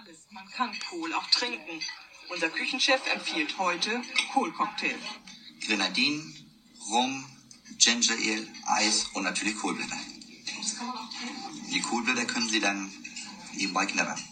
alles. Man kann Kohl auch trinken. Unser Küchenchef empfiehlt heute Kohlcocktail. Grenadine, Rum, Ginger Ale, Eis und natürlich Kohlblätter. Die Kohlblätter können Sie dann nebenbei knabbern.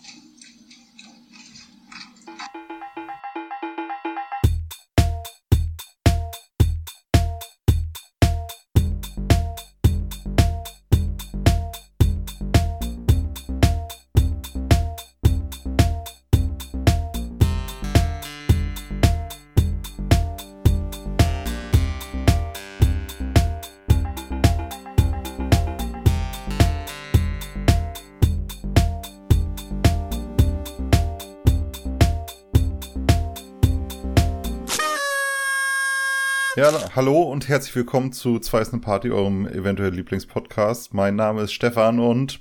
Ja, hallo und herzlich willkommen zu Zwei ist eine Party, eurem eventuell Lieblingspodcast. Mein Name ist Stefan und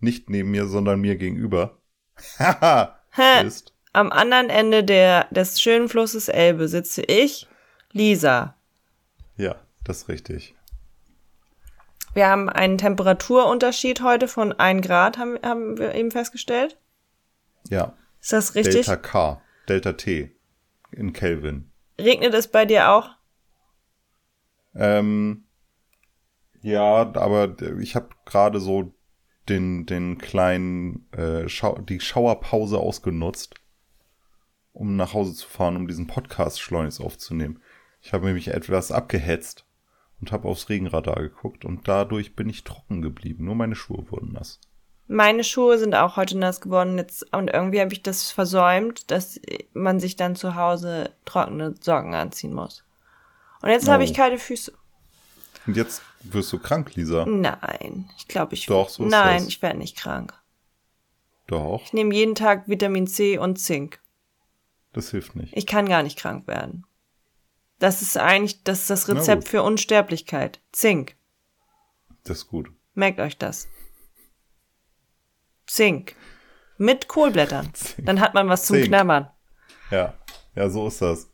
nicht neben mir, sondern mir gegenüber. Haha! ist. Am anderen Ende der, des schönen Flusses Elbe sitze ich, Lisa. Ja, das ist richtig. Wir haben einen Temperaturunterschied heute von 1 Grad, haben, haben wir eben festgestellt. Ja. Ist das richtig? Delta K, Delta T in Kelvin. Regnet es bei dir auch? Ähm, ja, aber ich habe gerade so den, den kleinen, äh, Schau die Schauerpause ausgenutzt, um nach Hause zu fahren, um diesen Podcast schleunigst aufzunehmen. Ich habe nämlich etwas abgehetzt und habe aufs Regenradar geguckt und dadurch bin ich trocken geblieben. Nur meine Schuhe wurden nass. Meine Schuhe sind auch heute nass geworden jetzt und irgendwie habe ich das versäumt, dass man sich dann zu Hause trockene Socken anziehen muss. Und jetzt Oh. habe ich kalte Füße. Und jetzt wirst du krank, Lisa. Nein, ich glaube, ich Doch, so ist Nein, das. ich werde nicht krank. Doch, Ich nehme jeden Tag Vitamin C und Zink. das hilft nicht. Ich kann gar nicht krank werden. Das ist eigentlich das, ist das Rezept für Unsterblichkeit. Zink. Das ist gut. Merkt euch das. Zink. Mit Kohlblättern. Zink. Dann hat man was zum Zink. Knabbern. Ja, ja, so ist das.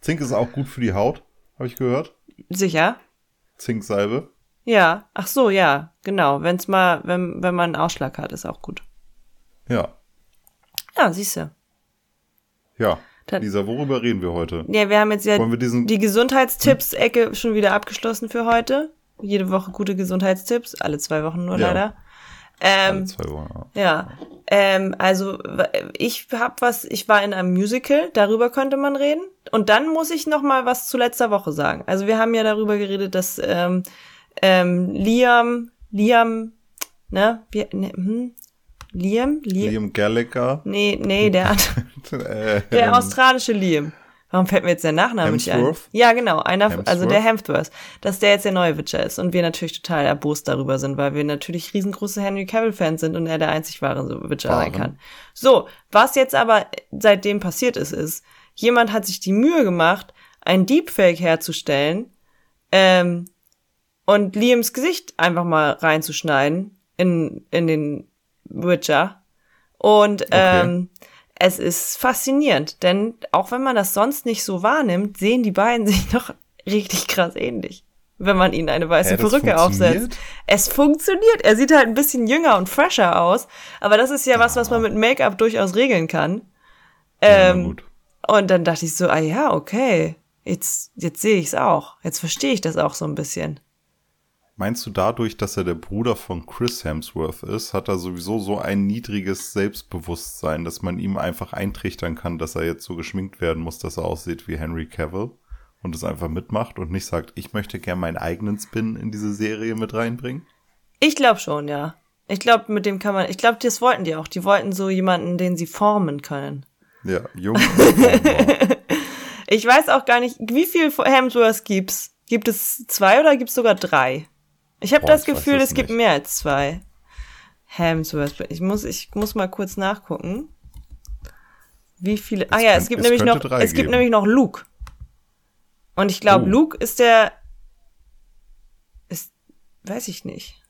Zink ist auch gut für die Haut, habe ich gehört. Sicher? Zinksalbe. Ja. Ach so, ja. Genau. Wenn's mal, wenn, wenn man einen Ausschlag hat, ist auch gut. Ja, Ja, siehste. ja. Dann- Lisa, worüber reden wir heute? Ja, wir haben jetzt ja die Gesundheitstipps-Ecke schon wieder abgeschlossen für heute. Jede Woche gute Gesundheitstipps, alle zwei Wochen nur Ja. leider. Alle Ähm, zwei Wochen. ja, ähm, also ich hab was, ich war in einem Musical, darüber könnte man reden. Und dann muss ich noch mal was zu letzter Woche sagen. Also wir haben ja darüber geredet, dass ähm, ähm, Liam, Liam, ne, wie, ne hm, Liam, Liam, Liam Gallagher. nee, nee, der andere. äh, Der ähm, australische Liam. Warum fällt mir jetzt der Nachname nicht ein? Hemsworth? Ja, genau, einer, also Hemsworth? der Hemsworth, dass der jetzt der neue Witcher ist und wir natürlich total erbost darüber sind, weil wir natürlich riesengroße Henry Cavill-Fans sind und er der einzig wahre Witcher sein Waren. kann. So, was jetzt aber seitdem passiert ist, ist, jemand hat sich die Mühe gemacht, ein Deepfake herzustellen ähm, und Liams Gesicht einfach mal reinzuschneiden in, in den Witcher. Und ähm, es ist faszinierend, denn auch wenn man das sonst nicht so wahrnimmt, sehen die beiden sich doch richtig krass ähnlich, wenn man ihnen eine weiße Hä, Perücke aufsetzt. Es funktioniert. Er sieht halt ein bisschen jünger und fresher aus, aber das ist ja was, was man mit Make-up durchaus regeln kann. ja, Ähm, gut. Und dann dachte ich so, ah ja, okay, jetzt, jetzt sehe ich es auch. Jetzt verstehe ich das auch so ein bisschen. Meinst du dadurch, dass er der Bruder von Chris Hemsworth ist, hat er sowieso so ein niedriges Selbstbewusstsein, dass man ihm einfach eintrichtern kann, dass er jetzt so geschminkt werden muss, dass er aussieht wie Henry Cavill und es einfach mitmacht und nicht sagt, ich möchte gern meinen eigenen Spin in diese Serie mit reinbringen? Ich glaube schon, ja. Ich glaube, mit dem kann man, ich glaube, das wollten die auch. Die wollten so jemanden, den sie formen können. Ja, jung. Ich weiß auch gar nicht, wie viel Hemsworths gibt's? Gibt es zwei oder gibt es sogar drei? Ich habe das Gefühl, es gibt mehr als zwei. Hemsworth. Ich muss, ich muss mal kurz nachgucken. Wie viele? ah ja, es gibt es nämlich noch, es gibt geben. nämlich noch Luke. Und ich glaube, Oh. Luke ist der, ist, weiß ich nicht.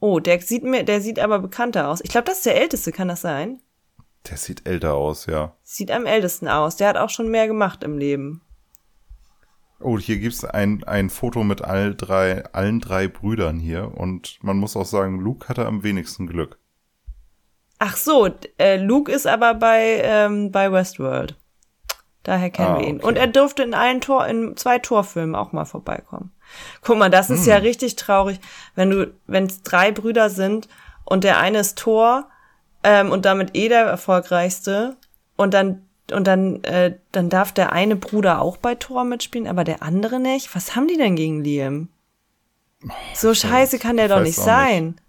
Oh, der sieht mir, der sieht aber bekannter aus. Ich glaube, das ist der älteste, kann das sein? Der sieht älter aus, ja. Sieht am ältesten aus. Der hat auch schon mehr gemacht im Leben. Oh, hier gibt's ein, ein Foto mit all drei, allen drei Brüdern hier und man muss auch sagen, Luke hatte am wenigsten Glück. Ach so, äh, Luke ist aber bei, ähm, bei Westworld. Daher kennen Ah, wir ihn. okay. Und er durfte in einen Tor, in zwei Torfilmen auch mal vorbeikommen. Guck mal, das Hm. ist ja richtig traurig, wenn du, wenn es drei Brüder sind und der eine ist Thor ähm, und damit eh der erfolgreichste und dann und dann äh, dann darf der eine Bruder auch bei Thor mitspielen, aber der andere nicht. Was haben die denn gegen Liam? So scheiße kann der doch nicht sein.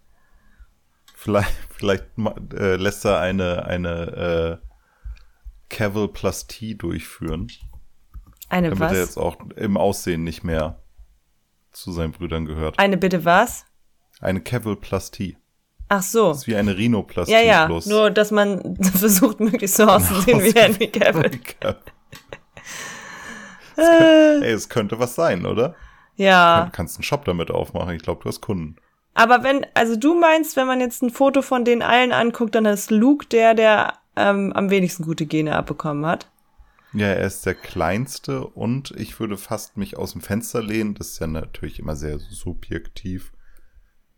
Vielleicht, vielleicht ma- äh, lässt er eine, eine äh, Cavill-Plastie durchführen, Eine damit was? er jetzt auch im Aussehen nicht mehr zu seinen Brüdern gehört. Eine bitte was? Eine Cavill-Plastie. Ach so. Das ist wie eine Rhinoplastie Ja, ja, bloß. nur dass man versucht, möglichst so auszusehen wie Henry Cavill. Ey, es könnte was sein, oder? Ja, Du kannst einen Shop damit aufmachen. Ich glaube, du hast Kunden. aber wenn, also du meinst, wenn man jetzt ein Foto von den allen anguckt, dann ist Luke der, der ähm, am wenigsten gute Gene abbekommen hat. Ja, er ist der kleinste und ich würde fast mich aus dem Fenster lehnen. Das ist ja natürlich immer sehr subjektiv.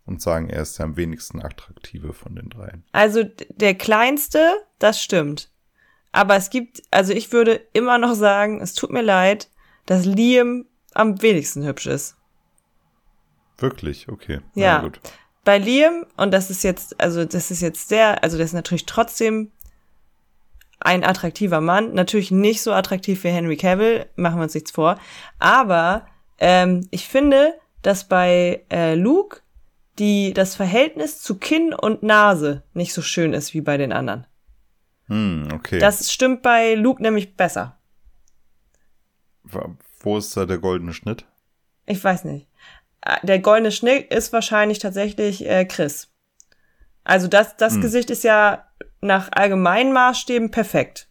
Und sagen, er ist der am wenigsten attraktive von den dreien. Also der kleinste, das stimmt. Aber es gibt, also ich würde immer noch sagen, es tut mir leid, dass Liam am wenigsten hübsch ist. Wirklich? Okay. Ja. Na gut. Bei Liam, und das ist jetzt, also das ist jetzt sehr, also das ist natürlich trotzdem ein attraktiver Mann, natürlich nicht so attraktiv wie Henry Cavill, machen wir uns nichts vor, aber ähm, ich finde, dass bei äh, Luke die das Verhältnis zu Kinn und Nase nicht so schön ist wie bei den anderen. Hm, okay. Das stimmt bei Luke nämlich besser. Wo ist da der goldene Schnitt? Ich weiß nicht. Äh, Der goldene Schnitt ist wahrscheinlich tatsächlich äh, Chris. Also das, das Gesicht ist ja nach allgemeinen Maßstäben perfekt.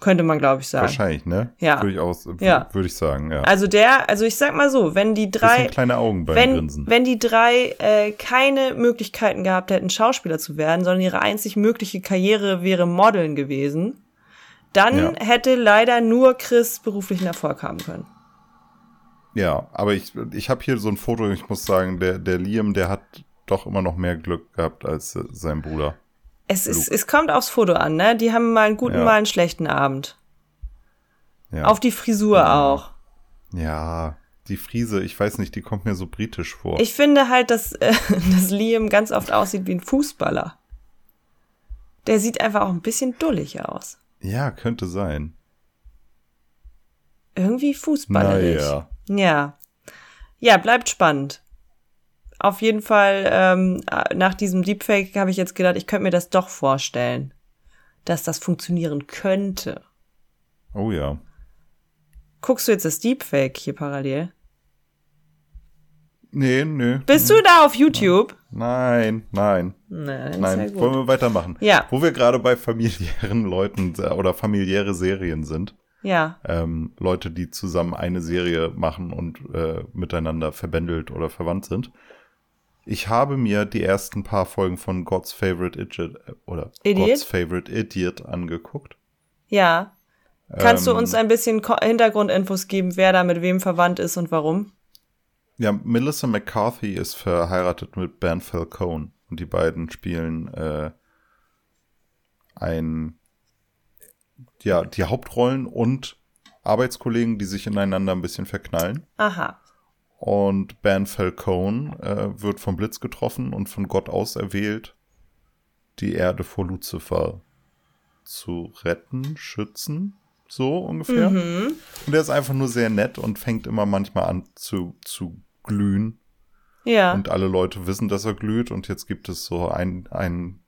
Könnte man, glaube ich, sagen. Wahrscheinlich, ne? Ja. Würde ich, aus, Ja. würde ich sagen, ja. Also der, also ich sag mal so, wenn die drei, kleine Augen beim wenn, Grinsen. wenn die drei äh, keine Möglichkeiten gehabt hätten, Schauspieler zu werden, sondern ihre einzig mögliche Karriere wäre Modeln gewesen, dann Ja. hätte leider nur Chris beruflichen Erfolg haben können. Ja, aber ich, ich habe hier so ein Foto, ich muss sagen, der, der Liam, der hat doch immer noch mehr Glück gehabt als äh, sein Bruder. Es, ist, es kommt aufs Foto an, ne? Die haben mal einen guten, Ja. mal einen schlechten Abend. Ja. Auf die Frisur auch. ja, die Friese, ich weiß nicht, die kommt mir so britisch vor. Ich finde halt, dass, äh, dass Liam ganz oft aussieht wie ein Fußballer. Der sieht einfach auch ein bisschen dullig aus. ja, könnte sein. Irgendwie fußballerig. Naja. Ja. Ja, bleibt spannend. Auf jeden Fall, ähm, nach diesem Deepfake habe ich jetzt gedacht, ich könnte mir das doch vorstellen, dass das funktionieren könnte. Oh ja. Guckst du jetzt das Deepfake hier parallel? Nee, nee. Bist du da auf YouTube? Nein, nein, Nein, nein. ja. Wollen wir weitermachen? Ja. Wo wir gerade bei familiären Leuten äh, oder familiäre Serien sind. Ja. ähm, Leute, die zusammen eine Serie machen und äh, miteinander verbändelt oder verwandt sind. Ich habe mir die ersten paar Folgen von God's Favorite Idiot oder Idiot? God's Favorite Idiot angeguckt. Ja. Kannst du Ähm, uns ein bisschen Hintergrundinfos geben, wer da mit wem verwandt ist und warum? Ja, Melissa McCarthy ist verheiratet mit Ben Falcone und die beiden spielen äh, ein ja die Hauptrollen und Arbeitskollegen, die sich ineinander ein bisschen verknallen. Aha. Und Ben Falcone äh, wird vom Blitz getroffen und von Gott auserwählt, die Erde vor Luzifer zu retten, schützen, so ungefähr. Und er ist einfach nur sehr nett und fängt immer manchmal an zu, zu glühen. Ja. Und alle Leute wissen, dass er glüht. Und jetzt gibt es so ein, ein,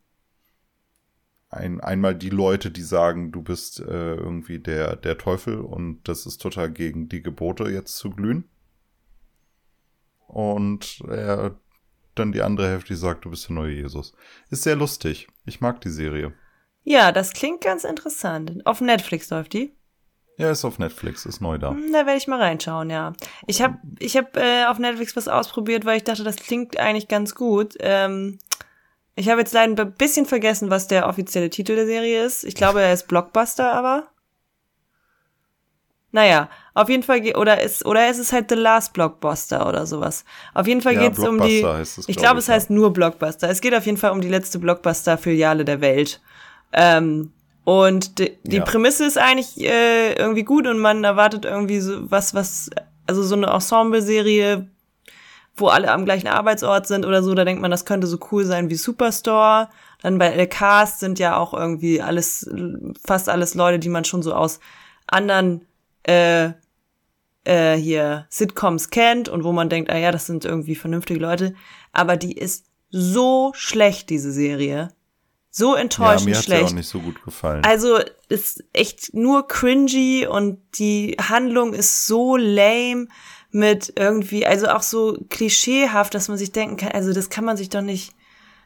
ein einmal die Leute, die sagen, du bist äh, irgendwie der, der Teufel und das ist total gegen die Gebote, jetzt zu glühen. Und er, dann die andere Hälfte, die sagt, du bist der neue Jesus. Ist sehr lustig. Ich mag die Serie. Ja, das klingt ganz interessant. Auf Netflix läuft die. Ja, ist auf Netflix, ist neu da. Hm, Da werde ich mal reinschauen, ja. Ich habe ich hab, äh, auf Netflix was ausprobiert, weil ich dachte, das klingt eigentlich ganz gut. Ähm, ich habe jetzt leider ein bisschen vergessen, was der offizielle Titel der Serie ist. Ich glaube, er ist Blockbuster, aber. Naja, auf jeden Fall, oder ist, oder ist es halt The Last Blockbuster oder sowas. Auf jeden Fall Ja, geht's um die, heißt es, ich glaub glaube, es heißt nur Blockbuster. Es geht auf jeden Fall um die letzte Blockbuster-Filiale der Welt. Ähm, und die, die Ja. Prämisse ist eigentlich äh, irgendwie gut und man erwartet irgendwie so was, was, also so eine Ensemble-Serie, wo alle am gleichen Arbeitsort sind oder so, da denkt man, das könnte so cool sein wie Superstore. Dann bei El Cast sind ja auch irgendwie alles, fast alles Leute, die man schon so aus anderen äh, äh, hier Sitcoms kennt und wo man denkt, ah ja, das sind irgendwie vernünftige Leute. Aber die ist so schlecht, diese Serie. So Ja, enttäuschend mir hat sie auch schlecht. nicht so gut gefallen. Also ist echt nur cringy und die Handlung ist so lame mit irgendwie, also auch so klischeehaft, dass man sich denken kann, also das kann man sich doch nicht,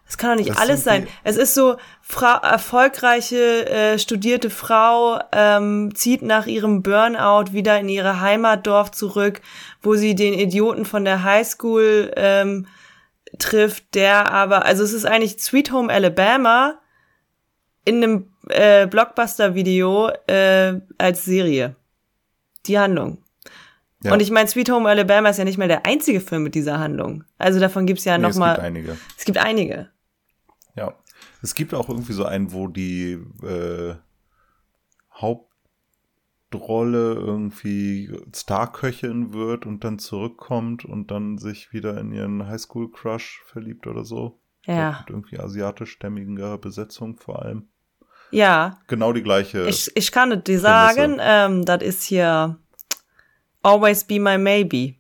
das kann doch nicht Das alles sein. Es ist so, Frau, erfolgreiche, äh, studierte Frau ähm, zieht nach ihrem Burnout wieder in ihre Heimatdorf zurück, wo sie den Idioten von der Highschool ähm, trifft, der aber, also es ist eigentlich Sweet Home Alabama in einem äh, Blockbuster-Video äh, als Serie. Die Handlung. Ja. Und ich meine, Sweet Home Alabama ist ja nicht mehr der einzige Film mit dieser Handlung. Also davon gibt's ja nee, noch es mal. gibt einige. Es gibt einige. Es gibt auch irgendwie so einen, wo die äh, Hauptrolle irgendwie Starköchin wird und dann zurückkommt und dann sich wieder in ihren Highschool-Crush verliebt oder so. Ja. Mit irgendwie asiatisch-stämmiger Besetzung vor allem. Ja. Genau die gleiche. Ich, ich kann dir sagen, ähm, das ist hier Always Be My Maybe.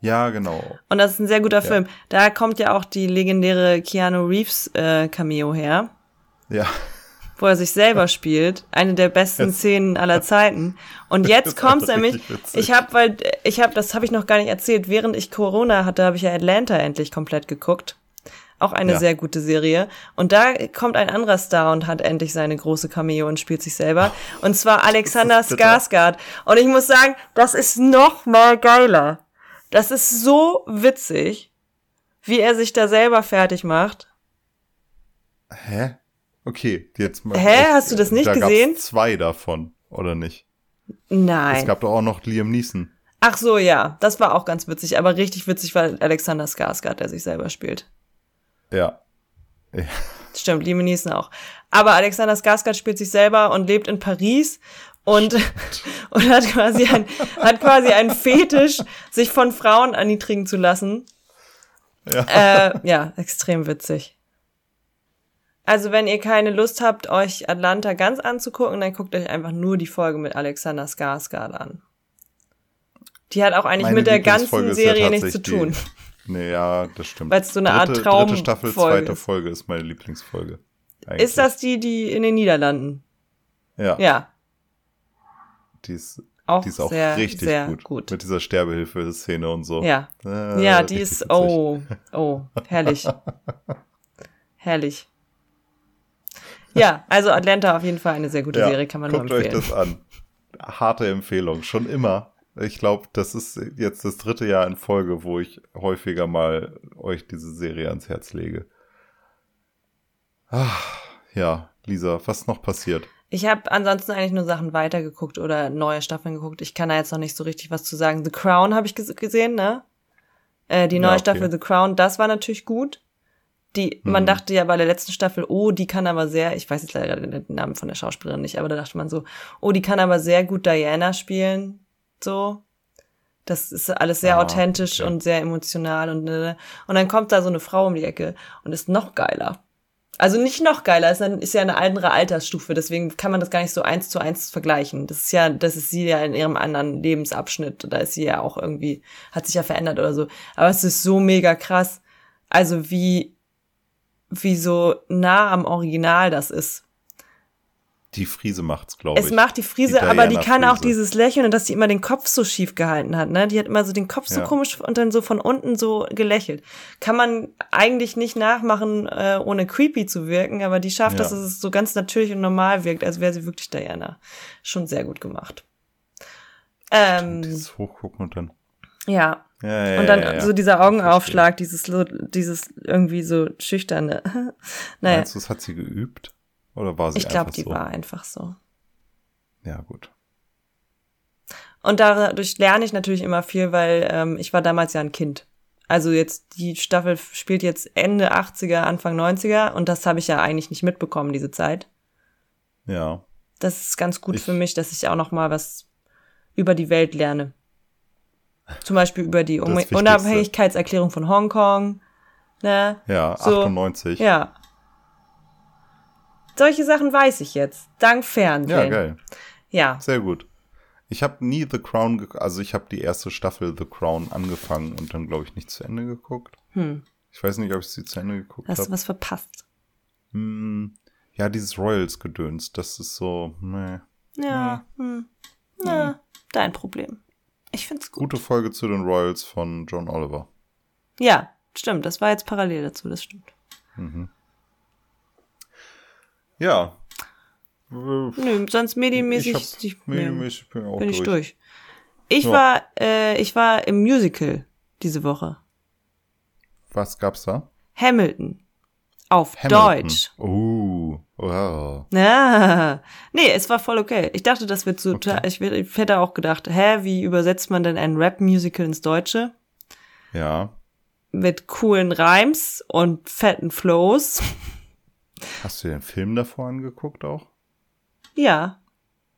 Ja, genau. Und das ist ein sehr guter Film. Da kommt ja auch die legendäre Keanu Reeves äh, Cameo her. Ja. wo er sich selber spielt. Eine der besten Jetzt- Szenen aller Zeiten. Und jetzt kommt's nämlich, ich habe, weil ich habe, das habe ich noch gar nicht erzählt, während ich Corona hatte, habe ich ja Atlanta endlich komplett geguckt. Auch eine Ja. sehr gute Serie. Und da kommt ein anderer Star und hat endlich seine große Cameo und spielt sich selber. Und zwar Alexander. Skarsgård. Und ich muss sagen, das ist noch mal geiler. Das ist so witzig, wie er sich da selber fertig macht. Hä? Okay, jetzt mal. Hä? Hast du das nicht da gesehen? Gab's zwei davon, oder nicht? Nein. Es gab doch auch noch Liam Neeson. Ach so, ja, das war auch ganz witzig, aber richtig witzig war Alexander Skarsgård, der sich selber spielt. Ja. ja. Stimmt, Liam Neeson auch. Aber Alexander Skarsgård spielt sich selber und lebt in Paris und, und hat quasi ein, hat quasi einen Fetisch, sich von Frauen erniedrigen zu lassen. Ja. Äh, ja, extrem witzig. Also, wenn ihr keine Lust habt, euch Atlanta ganz anzugucken, dann guckt euch einfach nur die Folge mit Alexander Skarsgård an. Die hat auch eigentlich Meine mit der ganzen ist ja Serie nichts zu tun. Die, nee, ja, das stimmt. Weil's so eine Art dritte, dritte Staffel, Traumfolge zweite ist. Folge ist meine Lieblingsfolge. Eigentlich. Ist das die, die in den Niederlanden? Ja, Ja, die ist, auch, die ist auch sehr, richtig sehr gut. gut. Mit dieser Sterbehilfe-Szene und so. Ja, Äh, ja, die ist, witzig. oh, oh, herrlich. herrlich. Ja, also Atlanta auf jeden Fall eine sehr gute Ja, Serie, kann man nur guckt euch empfehlen. das an. Harte Empfehlung, schon immer. Ich glaube, das ist jetzt das dritte Jahr in Folge, wo ich häufiger mal euch diese Serie ans Herz lege. Ah, ja, Lisa, was noch passiert? Ich habe ansonsten eigentlich nur Sachen weitergeguckt oder neue Staffeln geguckt. Ich kann da jetzt noch nicht so richtig was zu sagen. The Crown habe ich ges gesehen, ne? Äh, die neue Ja, okay. Staffel The Crown, das war natürlich gut. Die, man Mhm. dachte ja bei der letzten Staffel, oh, die kann aber sehr, ich weiß jetzt leider den Namen von der Schauspielerin nicht, aber da dachte man so, oh, die kann aber sehr gut Diana spielen, so. Das ist alles sehr Ah, authentisch okay. und sehr emotional und ne, und dann kommt da so eine Frau um die Ecke und ist noch geiler. Also nicht noch geiler, ist, ist ja eine andere Altersstufe, deswegen kann man das gar nicht so eins zu eins vergleichen. Das ist ja, das ist sie ja in ihrem anderen Lebensabschnitt, da ist sie ja auch irgendwie, hat sich ja verändert oder so. Aber es ist so mega krass. Also wie, wie so nah am Original das ist. Die Friese macht's, glaube ich. Es macht die Friese, Die aber die kann auch Friese. dieses Lächeln und dass sie immer den Kopf so schief gehalten hat, ne? Die hat immer so den Kopf so Ja. komisch und dann so von unten so gelächelt. Kann man eigentlich nicht nachmachen, äh, ohne creepy zu wirken, aber die schafft, Ja. dass es so ganz natürlich und normal wirkt, als wäre sie wirklich Diana. Schon sehr gut gemacht. Ähm, Dieses Hochgucken und dann. ja. Ja, ja, Und dann ja, so dieser Augenaufschlag, dieses, dieses irgendwie so schüchterne. naja, Meinst du, das hat sie geübt? Oder war sie ich glaube, einfach die so? war einfach so. Ja, gut. Und dadurch lerne ich natürlich immer viel, weil ähm, ich war damals ja ein Kind. Also jetzt, die Staffel spielt jetzt Ende 80er, Anfang 90er und das habe ich ja eigentlich nicht mitbekommen, diese Zeit. Ja. Das ist ganz gut Ich- für mich, dass ich auch noch mal was über die Welt lerne. Zum Beispiel über die Un. Unabhängigkeitserklärung von Hongkong. Ne? Ja, So, 98. Ja. Solche Sachen weiß ich jetzt. Dank Fernsehen. Ja, geil. Ja. Sehr gut. Ich habe nie The Crown, also ich habe die erste Staffel The Crown angefangen und dann, glaube ich, nicht zu Ende geguckt. Hm. Ich weiß nicht, ob ich sie zu Ende geguckt Hast du habe. was verpasst? Hm, ja, dieses Royals-Gedöns, das ist so, nee. Ja. Hm. Na, dein Problem. Ich find's gut. Gute Folge zu den Royals von John Oliver. Ja, stimmt. Das war jetzt parallel dazu, das stimmt. Ja. Äh, Nö, sonst medienmäßig ich hab, ich- medienmäßig bin, ich auch bin ich durch. durch. Ich Ja. war, äh, ich war im Musical diese Woche. Was gab's da? Hamilton. Auf Hamilton. Deutsch. Oh, wow. Ja. Nee, es war voll okay. Ich dachte, das wird so, Okay. ich, ich hätte auch gedacht, hä, wie übersetzt man denn ein Rap-Musical ins Deutsche? Ja. Mit coolen Reims und fetten Flows. Hast du den Film davor angeguckt auch? Ja.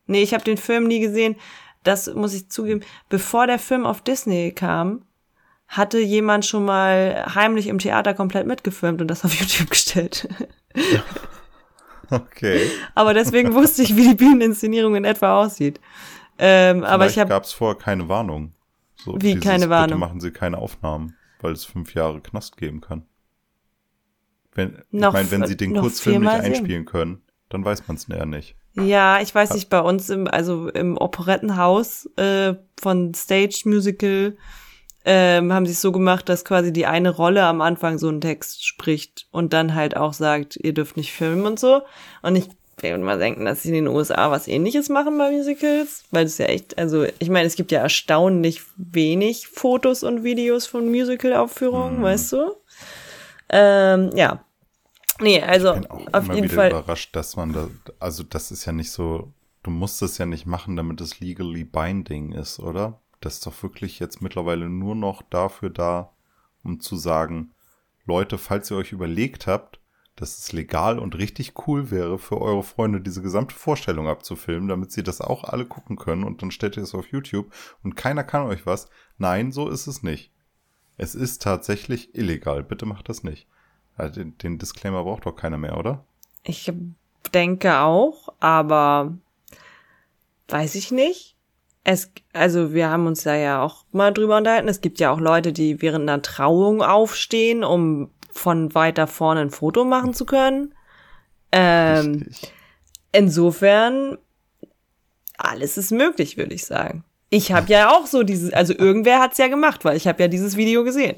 Nee, ich habe den Film nie gesehen. Das muss ich zugeben. Bevor der Film auf Disney kam, hatte jemand schon mal heimlich im Theater komplett mitgefilmt und das auf YouTube gestellt. Okay. aber deswegen wusste ich, wie die Bühneninszenierung in etwa aussieht. Ähm, aber ich habe gab's vorher keine Warnung. So, Wie keine Warnung? Bitte machen Sie keine Aufnahmen, weil es fünf Jahre Knast geben kann. Wenn, Noch ich meine, wenn Sie den Kurzfilm nicht viermal sehen. einspielen können, dann weiß man es ja nicht. Ja, ich weiß nicht, bei uns im, also im Operettenhaus äh, von Stage Musical ähm, haben sie es so gemacht, dass quasi die eine Rolle am Anfang so einen Text spricht und dann halt auch sagt, ihr dürft nicht filmen und so. Und ich würde mal denken, dass sie in den USA was ähnliches machen bei Musicals, weil es ja echt, also ich meine, es gibt ja erstaunlich wenig Fotos und Videos von Musical-Aufführungen, weißt du? Ähm, ja. Nee, also bin auch auf immer jeden wieder Fall. überrascht, dass man da, also das ist ja nicht so, du musst es ja nicht machen, damit es legally binding ist, oder? Das ist doch wirklich jetzt mittlerweile nur noch dafür da, um zu sagen, Leute, falls ihr euch überlegt habt, dass es legal und richtig cool wäre für eure Freunde, diese gesamte Vorstellung abzufilmen, damit sie das auch alle gucken können und dann stellt ihr es auf YouTube und keiner kann euch was. Nein, so ist es nicht. Es ist tatsächlich illegal. Bitte macht das nicht. Ja, Den, den Disclaimer braucht doch keiner mehr, oder? Ich denke auch, aber weiß ich nicht. Es, also wir haben uns da ja auch mal drüber unterhalten. Es gibt ja auch Leute, die während einer Trauung aufstehen, um von weiter vorne ein Foto machen zu können. Ähm, Richtig. insofern, alles ist möglich, würde ich sagen. Ich habe ja auch so dieses, also irgendwer hat's ja gemacht, weil ich habe ja dieses Video gesehen.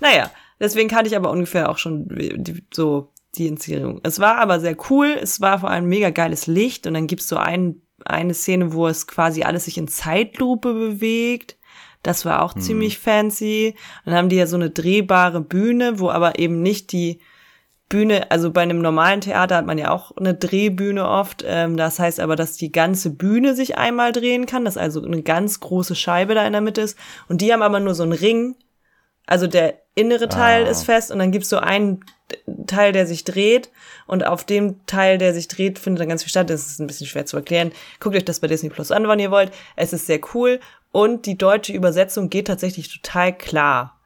Naja, deswegen kannte ich aber ungefähr auch schon die, so die Inszenierung. Es war aber sehr cool, es war vor allem mega geiles Licht und dann gibt's so ein, eine Szene, wo es quasi alles sich in Zeitlupe bewegt. Das war auch ziemlich fancy. Und dann haben die ja so eine drehbare Bühne, wo aber eben nicht die Bühne, also bei einem normalen Theater hat man ja auch eine Drehbühne oft. Ähm, das heißt aber, dass die ganze Bühne sich einmal drehen kann, dass also eine ganz große Scheibe da in der Mitte ist. Und die haben aber nur so einen Ring. Also der innere Teil Ah. ist fest und dann gibt's so einen Teil, der sich dreht. Und auf dem Teil, der sich dreht, findet dann ganz viel statt. Das ist ein bisschen schwer zu erklären. Guckt euch das bei Disney Plus an, wann ihr wollt. Es ist sehr cool. Und die deutsche Übersetzung geht tatsächlich total klar.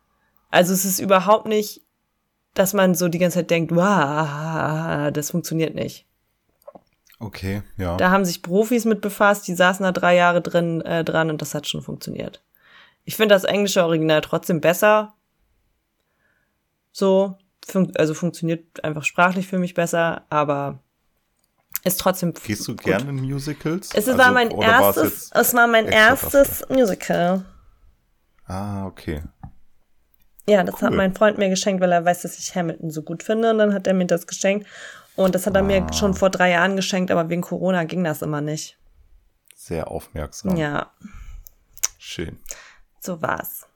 Also es ist überhaupt nicht dass man so die ganze Zeit denkt, wow, das funktioniert nicht. Okay, ja. Da haben sich Profis mit befasst, die saßen da drei Jahre drin äh, dran und das hat schon funktioniert. Ich finde das englische Original trotzdem besser. So, fun also funktioniert einfach sprachlich für mich besser, aber ist trotzdem. Gehst du gerne in Musicals? Es Also, war mein erstes, es war mein erstes Musical. Ah, okay. Ja, das hat Cool. mein Freund mir geschenkt, weil er weiß, dass ich Hamilton so gut finde. Und dann hat er mir das geschenkt. Und das hat er Ah. mir schon vor drei Jahren geschenkt, aber wegen Corona ging das immer nicht. Sehr aufmerksam. Ja, Schön. So war's.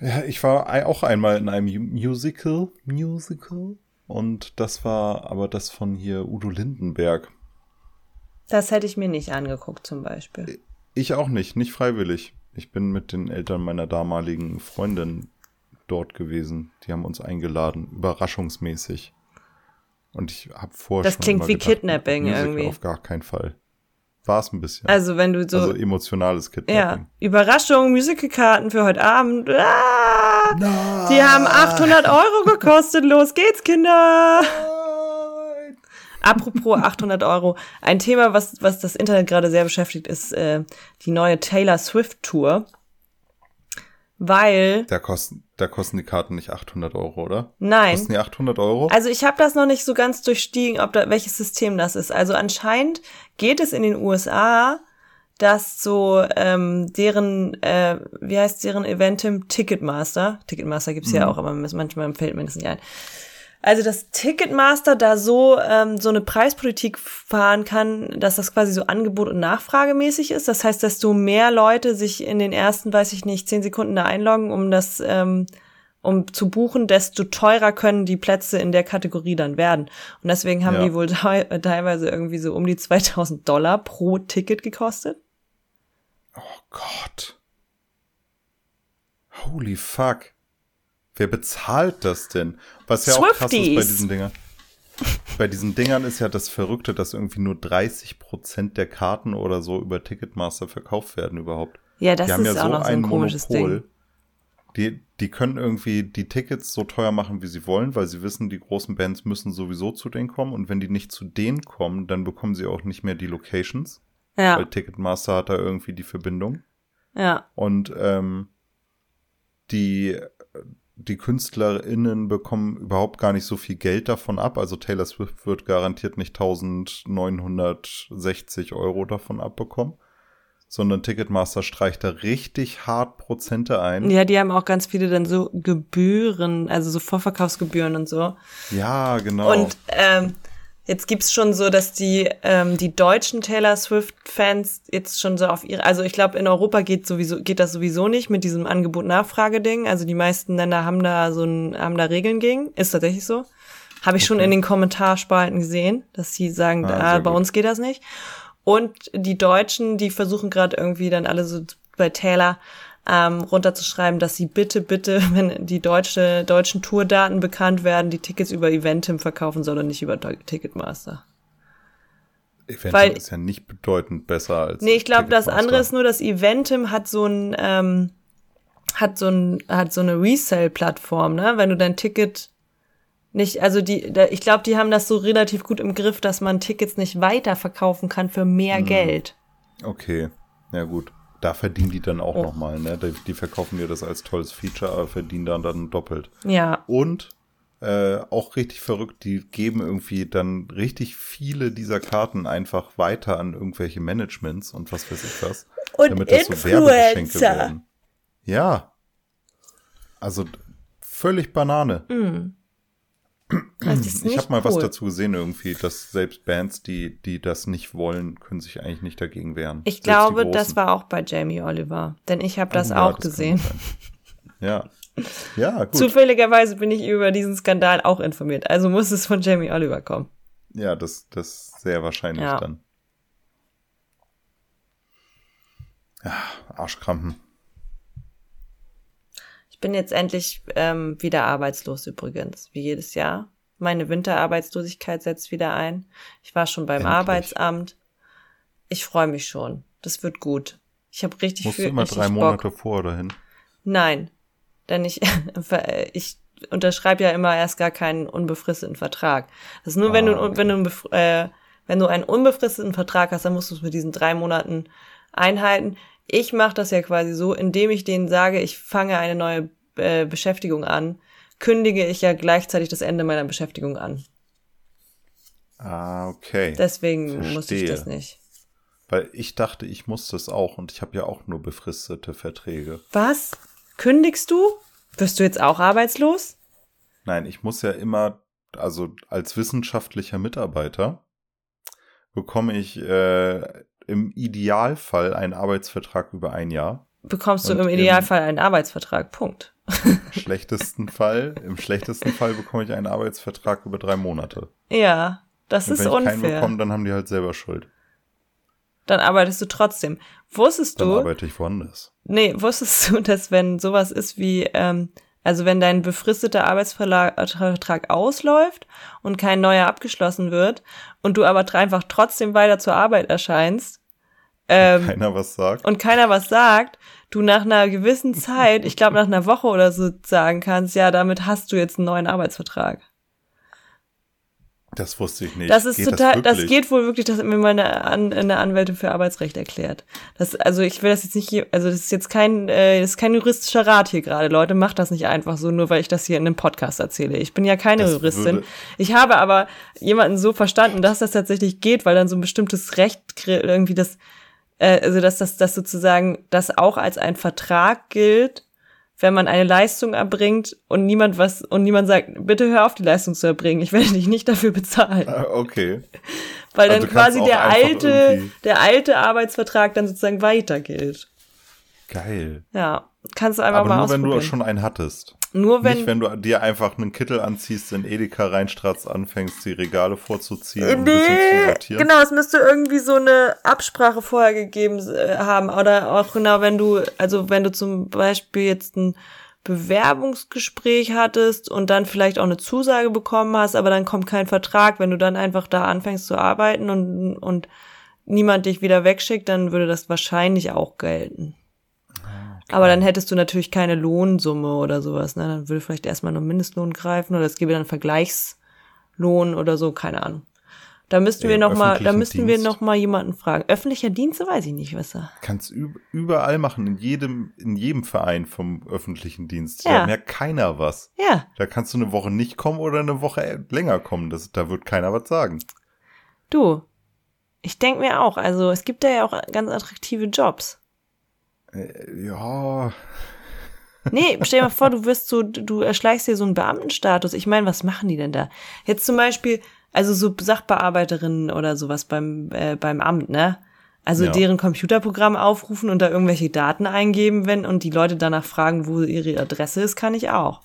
Ja, ich war auch einmal in einem Mu- Musical. Musical. Und das war aber das von hier Udo Lindenberg. Das hätte ich mir nicht angeguckt, zum Beispiel. Ich auch nicht, nicht freiwillig. Ich bin mit den Eltern meiner damaligen Freundin dort gewesen. Die haben uns eingeladen, überraschungsmäßig. Und ich habe vorher Das schon klingt wie gedacht, Kidnapping Musical irgendwie. Auf gar keinen Fall. War es ein bisschen. Also wenn du so, Also emotionales ja, Kidnapping. Überraschung, Musicalkarten für heute Abend. Ah, die haben 800 Euro gekostet. Los geht's, Kinder. Apropos 800 Euro. Ein Thema, was, was das Internet gerade sehr beschäftigt, ist äh, die neue Taylor Swift Tour. Weil, Da kosten, da kosten die Karten nicht 800 Euro, oder? nein, Kosten die 800 Euro? Also ich habe das noch nicht so ganz durchstiegen, ob da welches System das ist. Also anscheinend geht es in den USA, dass so ähm, deren, äh, wie heißt deren Eventim Ticketmaster, Ticketmaster gibt's ja auch, aber manchmal fällt mir das nicht ein. Also dass Ticketmaster da so ähm, so eine Preispolitik fahren kann, dass das quasi so Angebot und Nachfragemäßig ist. Das heißt, desto mehr Leute sich in den ersten, weiß ich nicht, zehn Sekunden da einloggen, um das ähm, um zu buchen, desto teurer können die Plätze in der Kategorie dann werden. Und deswegen haben Ja. die wohl te- teilweise irgendwie so um die 2000 Dollar pro Ticket gekostet. Oh Gott. Holy fuck. Wer bezahlt das denn? Was ja auch krass ist bei Swifties. diesen Dingern. Bei diesen Dingern ist ja das Verrückte, dass irgendwie nur 30% der Karten oder so über Ticketmaster verkauft werden überhaupt. Ja, das die haben ist ja auch so noch so ein ein komisches Monopol. Ding. Die, die können irgendwie die Tickets so teuer machen, wie sie wollen, weil sie wissen, die großen Bands müssen sowieso zu denen kommen. Und wenn die nicht zu denen kommen, dann bekommen sie auch nicht mehr die Locations. Weil Ja, Ticketmaster hat da irgendwie die Verbindung. ja, Und ähm, die, die KünstlerInnen bekommen überhaupt gar nicht so viel Geld davon ab. Also Taylor Swift wird garantiert nicht 1960 Euro davon abbekommen, sondern Ticketmaster streicht da richtig hart Prozente ein. ja, die haben auch ganz viele dann so Gebühren, also so Vorverkaufsgebühren und so. Ja, genau. Und ähm, jetzt gibt's schon so, dass die ähm, die deutschen Taylor Swift Fans jetzt schon so auf ihre, also ich glaube in Europa geht sowieso geht das sowieso nicht mit diesem Angebot-Nachfrage-Ding. Also die meisten Länder haben da so ein haben da Regeln gegen, ist tatsächlich so. Habe ich schon Okay. in den Kommentarspalten gesehen, dass sie sagen, Ah, ah, bei gut. uns geht das nicht. Und die Deutschen, die versuchen gerade irgendwie dann alle so bei Taylor ähm, runterzuschreiben, dass sie bitte, bitte, wenn die deutsche, deutschen Tourdaten bekannt werden, die Tickets über Eventim verkaufen soll und nicht über Ticketmaster. Eventim weil- ist ja nicht bedeutend besser als. Nee, ich glaube, das andere ist nur, dass Eventim hat so ein, ähm, hat so ein, hat so eine Resell-Plattform, ne? Wenn du dein Ticket nicht, also die, da, ich glaube, die haben das so relativ gut im Griff, dass man Tickets nicht weiterverkaufen kann für mehr Hm. Geld. Okay, ja gut. Da verdienen die dann auch Oh. noch mal, ne? Die, die verkaufen dir das als tolles Feature, aber verdienen dann dann doppelt. Ja. Und äh, auch richtig verrückt, die geben irgendwie dann richtig viele dieser Karten einfach weiter an irgendwelche Managements und was weiß ich was. Und damit das so Werbegeschenke Influencer. werden. Ja. Also völlig Banane. Das ist Ich habe mal was cool. dazu gesehen irgendwie, dass selbst Bands, die, die das nicht wollen, können sich eigentlich nicht dagegen wehren. Ich Selbst glaube, das war auch bei Jamie Oliver, denn ich habe das Oh, ja, auch kann gesehen. sein. Ja. Ja, gut. Zufälligerweise bin ich über diesen Skandal auch informiert, also muss es von Jamie Oliver kommen. Ja, das, das ist sehr wahrscheinlich Ja. dann. Ja, Arschkrampen. Ich bin jetzt endlich ähm, wieder arbeitslos übrigens, wie jedes Jahr. Meine Winterarbeitslosigkeit setzt wieder ein. Ich war schon beim Endlich. Arbeitsamt. Ich freue mich schon. Das wird gut. Ich habe richtig Musst viel du immer drei Bock. Monate vor dahin. Nein, denn ich ich unterschreibe ja immer erst gar keinen unbefristeten Vertrag. Das ist nur, wenn Ah, du okay. wenn du äh, wenn du einen unbefristeten Vertrag hast, dann musst du es mit diesen drei Monaten einhalten. Ich mache das ja quasi so, indem ich denen sage, ich fange eine neue äh, Beschäftigung an, kündige ich ja gleichzeitig das Ende meiner Beschäftigung an. Ah, okay. Deswegen muss ich Verstehe. das nicht. Weil ich dachte, ich muss das auch und ich habe ja auch nur befristete Verträge. Was? Kündigst du? Wirst du jetzt auch arbeitslos? Nein, ich muss ja immer, also als wissenschaftlicher Mitarbeiter bekomme ich äh, im Idealfall einen Arbeitsvertrag über ein Jahr. Bekommst du Und im im- Idealfall einen Arbeitsvertrag. Punkt. Im schlechtesten Fall, im schlechtesten Fall bekomme ich einen Arbeitsvertrag über drei Monate. Ja, das Und ist wenn ich keinen unfair. bekomme, dann haben die halt selber Schuld. Dann arbeitest du trotzdem. Wusstest Dann du? arbeite ich woanders. Nee, wusstest du, dass wenn sowas ist wie, ähm, also wenn dein befristeter Arbeitsvertrag ausläuft und kein neuer abgeschlossen wird und du aber einfach trotzdem weiter zur Arbeit erscheinst ähm, Keiner was sagt. und keiner was sagt, du nach einer gewissen Zeit, ich glaube nach einer Woche oder so sagen kannst, ja, damit hast du jetzt einen neuen Arbeitsvertrag. Das wusste ich nicht. Das ist Geht total, das, wirklich? geht wohl wirklich, das hat mir meine An eine Anwältin für Arbeitsrecht erklärt. Das, also ich will das jetzt nicht, hier- also das ist jetzt kein, äh, das ist kein juristischer Rat hier gerade, Leute, macht das nicht einfach so, nur weil ich das hier in einem Podcast erzähle. Ich bin ja keine Das Juristin. Ich habe aber jemanden so verstanden, dass das tatsächlich geht, weil dann so ein bestimmtes Recht irgendwie das, äh, also dass das, das sozusagen, das auch als ein Vertrag gilt, wenn man eine Leistung erbringt und niemand was und niemand sagt, bitte hör auf, die Leistung zu erbringen, ich werde dich nicht dafür bezahlen. Ah, Okay. Weil dann Also kannst quasi der alte, der alte Arbeitsvertrag dann sozusagen weiter gilt. Geil. Ja, kannst du einfach Aber mal nur wenn du ausprobieren. schon einen hattest. Nur wenn, Nicht, wenn du dir einfach einen Kittel anziehst, in Edeka reinstratzt, anfängst, die Regale vorzuziehen und ein bisschen zu nee, sortieren. genau, es müsste irgendwie so eine Absprache vorher gegeben äh, haben oder auch genau, wenn du, also wenn du zum Beispiel jetzt ein Bewerbungsgespräch hattest und dann vielleicht auch eine Zusage bekommen hast, aber dann kommt kein Vertrag, wenn du dann einfach da anfängst zu arbeiten und, und niemand dich wieder wegschickt, dann würde das wahrscheinlich auch gelten. Aber dann hättest du natürlich keine Lohnsumme oder sowas, ne? Dann würde vielleicht erstmal nur Mindestlohn greifen oder es gäbe dann Vergleichslohn oder so, keine Ahnung. Da müssten Ja, wir noch mal, da müssten wir Dienst. noch mal jemanden fragen. Öffentlicher Dienst, weiß ich nicht, was er. Kannst üb überall machen, in jedem, in jedem Verein vom öffentlichen Dienst. Ja. Da merkt keiner was. Ja, Da kannst du eine Woche nicht kommen oder eine Woche länger kommen. Das, da wird keiner was sagen. du. Ich denk mir auch, also es gibt da ja auch ganz attraktive Jobs. Äh, ja, Nee, stell dir mal vor, du wirst so, du erschleichst dir so einen Beamtenstatus. Ich meine, was machen die denn da? Jetzt zum Beispiel, also so Sachbearbeiterinnen oder sowas beim, äh, beim Amt, ne? Also Ja. deren Computerprogramm aufrufen und da irgendwelche Daten eingeben, wenn und die Leute danach fragen, wo ihre Adresse ist, kann ich auch.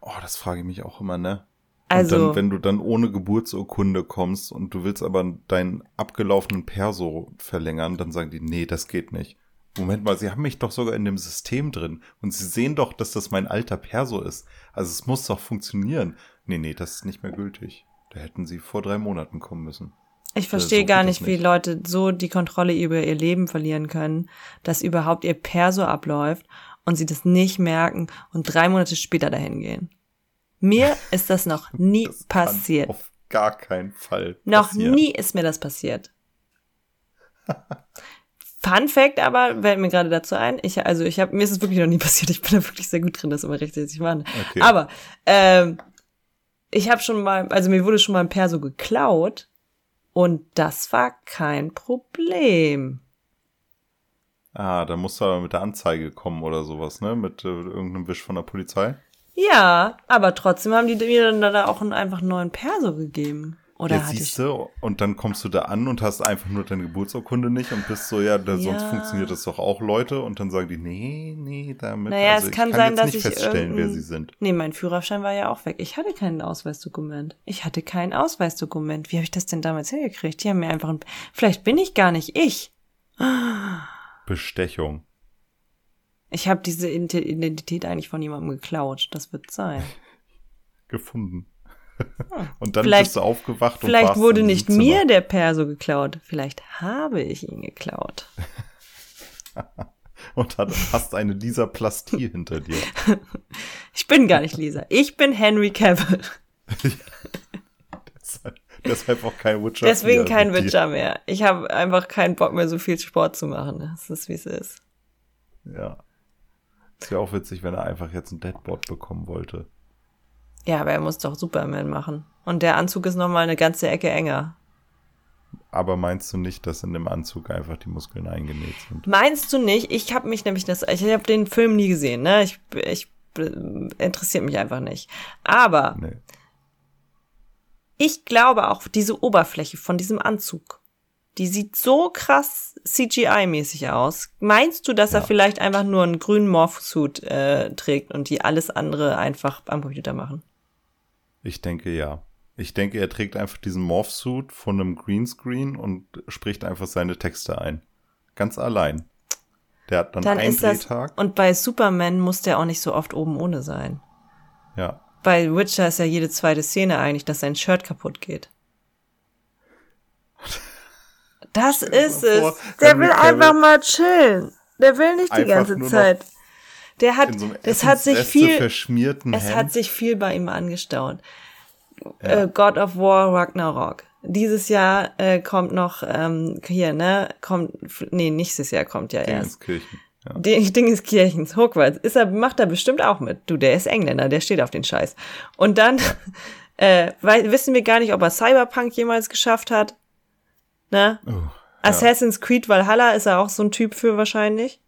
oh, das frage ich mich auch immer, ne? Also, und dann, wenn du dann ohne Geburtsurkunde kommst und du willst aber deinen abgelaufenen Perso verlängern, dann sagen die, nee, das geht nicht. Moment mal, sie haben mich doch sogar in dem System drin und sie sehen doch, dass das mein alter Perso ist. Also es muss doch funktionieren. Nee, nee, das ist nicht mehr gültig. Da hätten sie vor drei Monaten kommen müssen. ich verstehe so gar das nicht, wie nicht. Leute so die Kontrolle über ihr Leben verlieren können, dass überhaupt ihr Perso abläuft und sie das nicht merken und drei Monate später dahin gehen. Mir ist das noch nie Das passiert. Auf gar keinen Fall. Noch passieren. nie ist mir das passiert. Fun Fact aber, fällt mir gerade dazu ein, ich, also ich habe, mir ist es wirklich noch nie passiert, ich bin da wirklich sehr gut drin, das immer rechtzeitig zu machen. Okay. Aber, ähm, ich habe schon mal, also mir wurde schon mal ein Perso geklaut und das war kein Problem. Ah, da musst du aber mit der Anzeige kommen oder sowas, ne? Mit äh, irgendeinem Wisch von der Polizei. Ja, aber trotzdem haben die mir dann da auch einen, einfach einen neuen Perso gegeben. Oder Jetzt siehst du, und dann kommst du da an und hast einfach nur deine Geburtsurkunde nicht und bist so, ja, da, sonst Ja. funktioniert das doch auch, Leute. Und dann sagen die, nee, nee, damit. naja, also es kann ich sein, jetzt dass nicht ich feststellen, wer sie sind. Nee, mein Führerschein war ja auch weg. Ich hatte kein Ausweisdokument. Ich hatte kein Ausweisdokument. Wie habe ich das denn damals hingekriegt? Die haben mir einfach ein. Vielleicht bin ich gar nicht ich. Bestechung. Ich habe diese Ident- Identität eigentlich von jemandem geklaut. Das wird sein. Gefunden. und dann Vielleicht- bist du aufgewacht und Vielleicht wurde nicht Zimmer. mir der Perso geklaut. Vielleicht habe ich ihn geklaut. Und hat, hast eine Lisa Plastie hinter dir. Ich bin gar nicht Lisa. Ich bin Henry Cavill. Deshalb, deshalb auch kein Witcher. Deswegen 4 kein mit dir. Witcher mehr. Ich habe einfach keinen Bock mehr, so viel Sport zu machen. Das ist, wie es ist. Ja. Ist ja auch witzig, wenn er einfach jetzt ein Deadboard bekommen wollte. Ja, aber er muss doch Superman machen. Und der Anzug ist noch mal eine ganze Ecke enger. Aber meinst du nicht, dass in dem Anzug einfach die Muskeln eingenäht sind? Meinst du nicht? Ich habe mich nämlich das, ich habe den Film nie gesehen, ne? Ich, ich interessiert mich einfach nicht. Aber Nee. ich glaube auch, diese Oberfläche von diesem Anzug, die sieht so krass CGI-mäßig aus. Meinst du, dass er Ja. vielleicht einfach nur einen grünen Morphsuit äh, trägt und die alles andere einfach am Computer machen? Ich denke ja. Ich denke, er trägt einfach diesen Morph-Suit von einem Greenscreen und spricht einfach seine Texte ein. Ganz allein. Der hat dann, Dann einen ist das. Drehtag. Und bei Superman muss der auch nicht so oft oben ohne sein. ja. Bei Witcher ist ja jede zweite Szene eigentlich, dass sein Shirt kaputt geht. Das ist vor, es. Der will Cavill einfach mal chillen. Der will nicht die ganze Zeit. Der hat, so es hat sich viel, verschmierten es Hemd. hat sich viel bei ihm angestaut. Äh, God of War Ragnarok. Dieses Jahr äh, kommt noch ähm, hier, ne? Kommt, nee, nächstes Jahr kommt ja erst. Dingenskirchen. Ja. Die Dingenskirchens, Hogwarts, ist er, macht er bestimmt auch mit. Du, der ist Engländer, der steht auf den Scheiß. Und dann äh, weil, wissen wir gar nicht, ob er Cyberpunk jemals geschafft hat. Ne? Oh, Assassin's Creed Valhalla ist er auch so ein Typ für wahrscheinlich.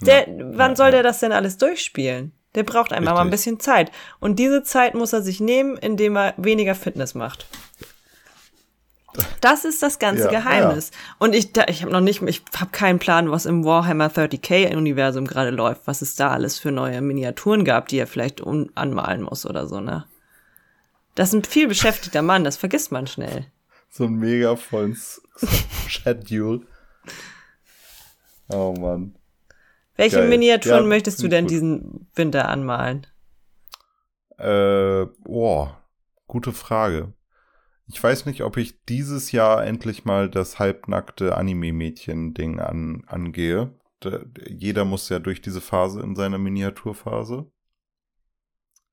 Der, wann ja, soll ja. der das denn alles durchspielen? Der braucht einfach mal ein Richtig. bisschen Zeit. Und diese Zeit muss er sich nehmen, indem er weniger Fitness macht. Das ist das ganze Ja, Geheimnis. Und ich, da, ich habe noch nicht, ich habe keinen Plan, was im Warhammer 30k Universum gerade läuft, was es da alles für neue Miniaturen gab, die er vielleicht anmalen muss oder so, ne? Das ist ein viel beschäftigter Mann, das vergisst man schnell. So ein mega volles Schedule. Oh Mann. Welche Geil. Miniaturen Ja, möchtest du denn gut. diesen Winter anmalen? Äh, boah, gute Frage. Ich weiß nicht, ob ich dieses Jahr endlich mal das halbnackte Anime-Mädchen-Ding an, angehe. Da, jeder muss ja durch diese Phase in seiner Miniaturphase.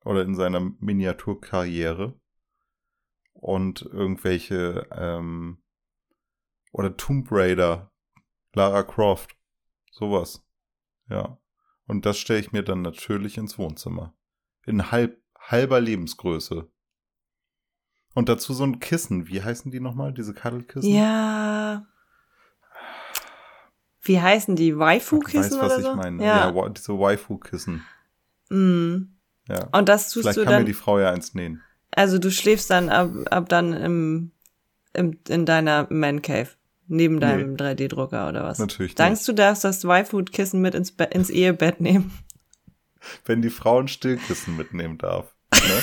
Oder in seiner Miniaturkarriere. Und irgendwelche, ähm, oder Tomb Raider, Lara Croft, sowas. Ja. Und das stelle ich mir dann natürlich ins Wohnzimmer. In halb, halber Lebensgröße. Und dazu so ein Kissen. Wie heißen die nochmal, diese Kaddelkissen? Ja. Wie heißen die? Waifu-Kissen weißt, was oder ich so? meine. Ja, Ja. diese Waifu-Kissen. Mm. Ja. Und das tust Vielleicht du kann mir dann, die Frau ja eins nähen. also du schläfst dann ab, ab dann im, im, in deiner Man Cave. Neben deinem 3D-Drucker oder was? Natürlich Denkst du, darfst das Waifu-Kissen mit ins, Be ins Ehebett nehmen? Wenn die Frau ein Stillkissen mitnehmen darf. Ne?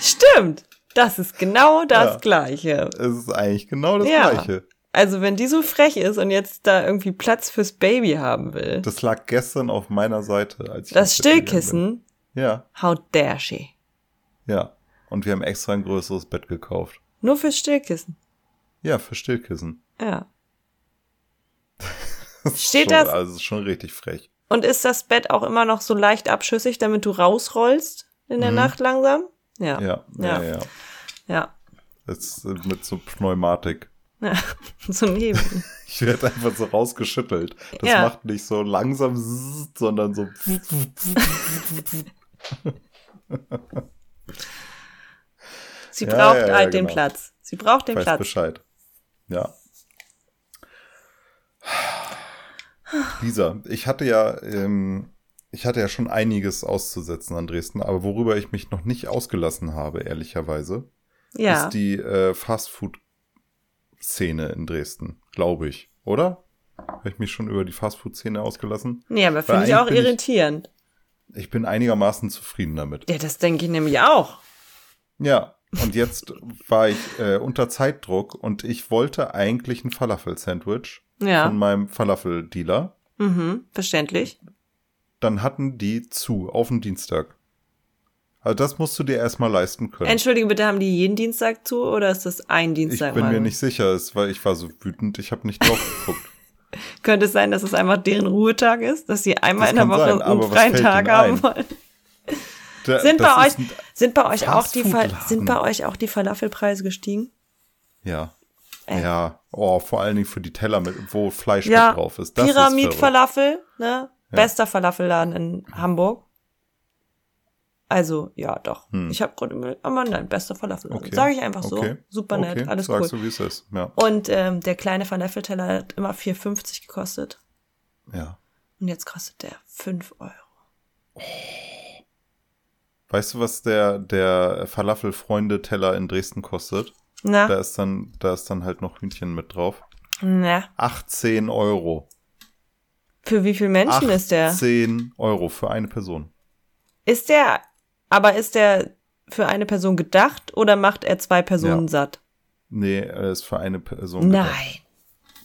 Stimmt. Das ist genau das Ja. Gleiche. es ist eigentlich genau das Ja. Gleiche. Also wenn die so frech ist und jetzt da irgendwie Platz fürs Baby haben will. Das lag gestern auf meiner Seite. Als ich Das Stillkissen. Ja, how dare she? ja. Und wir haben extra ein größeres Bett gekauft. Nur fürs Stillkissen. Ja, für Stillkissen. Ja. Das Steht schon, das- Also, es ist schon richtig frech. Und ist das Bett auch immer noch so leicht abschüssig, damit du rausrollst in der Mhm. Nacht langsam? Ja. Ja, ja, Ja. ja. Ja. Das ist äh, mit so Pneumatik. ja. so neben. Ich werde einfach so rausgeschüttelt. Das Ja. macht nicht so langsam, sondern so. Sie Ja, braucht ja, ja, halt den genau. Platz. Sie braucht den weiß Platz. Bescheid. Ja. Lisa, ich hatte ja, ähm, ich hatte ja schon einiges auszusetzen an Dresden, aber worüber ich mich noch nicht ausgelassen habe, ehrlicherweise, Ja. ist die äh, Fastfood-Szene in Dresden, glaube ich, oder? Habe ich mich schon über die Fastfood-Szene ausgelassen? Nee, aber finde ich auch bin ich- irritierend. Ich bin einigermaßen zufrieden damit. Ja, das denke ich nämlich auch. Ja, und jetzt war ich äh, unter Zeitdruck und ich wollte eigentlich ein Falafel-Sandwich Ja. von meinem Falafel-Dealer. Mhm, verständlich. Dann hatten die zu auf den Dienstag. Also das musst du dir erstmal leisten können. Entschuldige bitte, haben die jeden Dienstag zu oder ist das ein ich Dienstag bin mal? mir nicht sicher, es war, ich war so wütend, ich habe nicht drauf geguckt. Könnte es sein, dass es einfach deren Ruhetag ist, dass sie einmal Das in der Woche sein, einen freien Tag haben wollen? Da- Sind bei ist euch, sind bei euch auch die sind bei euch auch die Falafelpreise gestiegen? Ja. Äh. Ja. Oh, vor allen Dingen für die Teller, mit, wo Fleisch Ja, mit drauf ist. Das ist Pyramid verrückt. Falafel, ne? Bester Falafelladen in Hamburg. Also, ja, doch. Ich habe gerade überlegt, aber nein, bester Falafelladen. Hm. Okay. Sag ich einfach so. Okay. Super nett, okay. alles cool. Sagst du, wie es ist. Ja. Und ähm, der kleine Falafelteller hat immer 4,50 gekostet. ja. Und jetzt kostet der 5 Euro. Weißt du, was der, der Falafel-Freunde-Teller in Dresden kostet? Na, Da ist dann, da ist dann halt noch Hühnchen mit drauf. na. 18 Euro. Für wie viele Menschen ist der? 18 Euro für eine Person. Ist der, aber ist der für eine Person gedacht oder macht er zwei Personen Ja. satt? Nee, er ist für eine Person. gedacht. Nein.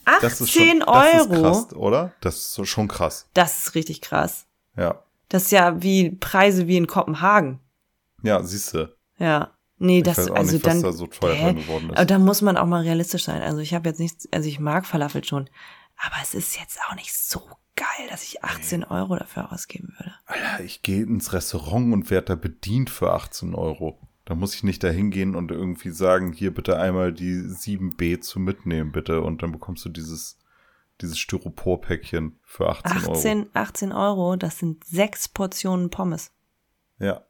18 Das ist schon, Das ist Euro. krass, oder? Das ist schon krass. Das ist richtig krass. Ja. Das ist ja wie Preise wie in Kopenhagen. Ja, siehst du. Ja. Nee, Ich das weiß auch also nicht, was dann da so teuer Hä? geworden ist. Aber da muss man auch mal realistisch sein. Also ich habe jetzt nichts, also ich mag Falafel schon, aber es ist jetzt auch nicht so geil, dass ich 18 Euro dafür ausgeben würde. Alter, ich gehe ins Restaurant und werde da bedient für 18 Euro. Da muss ich nicht da hingehen und irgendwie sagen, hier bitte einmal die 7B zu mitnehmen, bitte. Und dann bekommst du dieses, dieses Styroporpäckchen für 18, Euro. 18, 18 Euro, das sind sechs Portionen Pommes. Ja.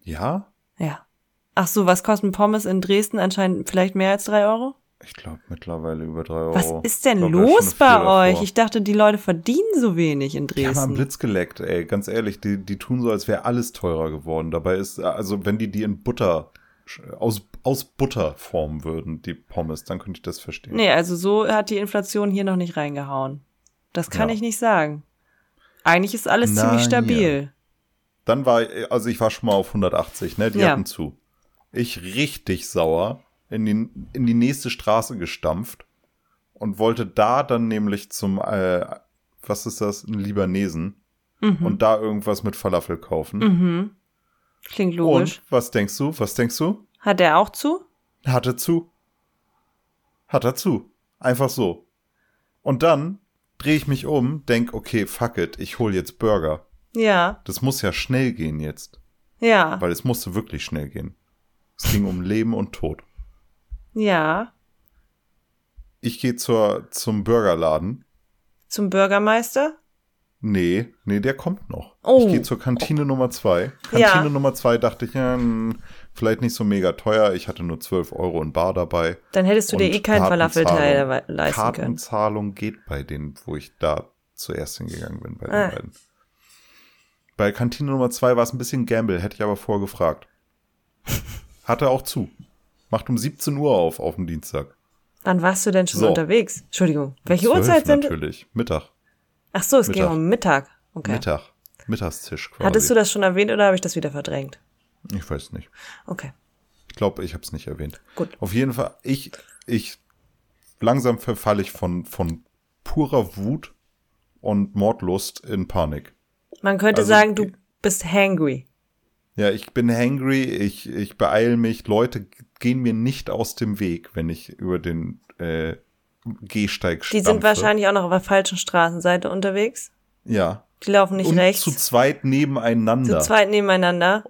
Ja? Ja. Ach so, was kosten Pommes in Dresden? Anscheinend vielleicht mehr als drei Euro? Ich glaube mittlerweile über 3 Euro. Was ist denn glaub, los bei euch? Ich dachte, die Leute verdienen so wenig in Die haben am Dresden. Blitz geleckt, ey, ganz ehrlich, die, die tun so, als wäre alles teurer geworden. Dabei ist, also wenn die die in Butter, aus, aus Butter formen würden, die Pommes, dann könnte ich das verstehen. Nee, also so hat die Inflation hier noch nicht reingehauen. Das kann Ja. ich nicht sagen. Eigentlich ist alles Na, ziemlich ja. stabil. Dann war, also ich war schon mal auf 180, ne, die Ja. hatten zu. Ich richtig sauer in die, in die nächste Straße gestampft und wollte da dann nämlich zum, äh, was ist das, ein Libanesen Mhm. und da irgendwas mit Falafel kaufen. Mhm. Klingt logisch. Und was denkst du? Was denkst du? Hat er auch zu? Hat er zu. Hat er zu. Einfach so. Und dann drehe ich mich um, denk, okay, fuck it, ich hol jetzt Burger. Ja, Das muss ja schnell gehen jetzt. ja, Weil es musste wirklich schnell gehen. Es ging um Leben und Tod. ja. Ich gehe zur, zum Burgerladen. Zum Bürgermeister? Nee, nee, der kommt noch. Oh. Ich gehe zur Kantine Nummer zwei. Ja. Kantine Nummer zwei dachte ich, ja, hm, vielleicht nicht so mega teuer. Ich hatte nur 12 Euro in Bar dabei. Dann hättest du dir eh keinen Falafelteil leisten können. Kartenzahlung geht bei denen, wo ich da zuerst hingegangen bin, bei den Ah. beiden. Bei Kantine Nummer zwei war es ein bisschen Gamble, hätte ich aber vorgefragt. Hatte auch zu. Macht um 17 Uhr auf, auf dem Dienstag. Wann warst du denn schon So. unterwegs? Entschuldigung. Welche 12 Uhrzeit sind? Natürlich. Mittag. Ach so, es ging Mittag. um Mittag. Okay. Mittag. Mittagstisch quasi. Hattest du das schon erwähnt oder habe ich das wieder verdrängt? Ich weiß nicht. Okay. Ich glaube, ich habe es nicht erwähnt. Gut. Auf jeden Fall, ich, ich, langsam verfalle ich von, von purer Wut und Mordlust in Panik. Man könnte Also, sagen, du bist hangry. Ja, ich bin hangry, ich, ich beeil mich. Leute gehen mir nicht aus dem Weg, wenn ich über den äh, Gehsteig Die sind wahrscheinlich auch noch auf der falschen Straßenseite unterwegs. Ja. Die laufen nicht Und rechts. zu zweit nebeneinander. zu zweit nebeneinander.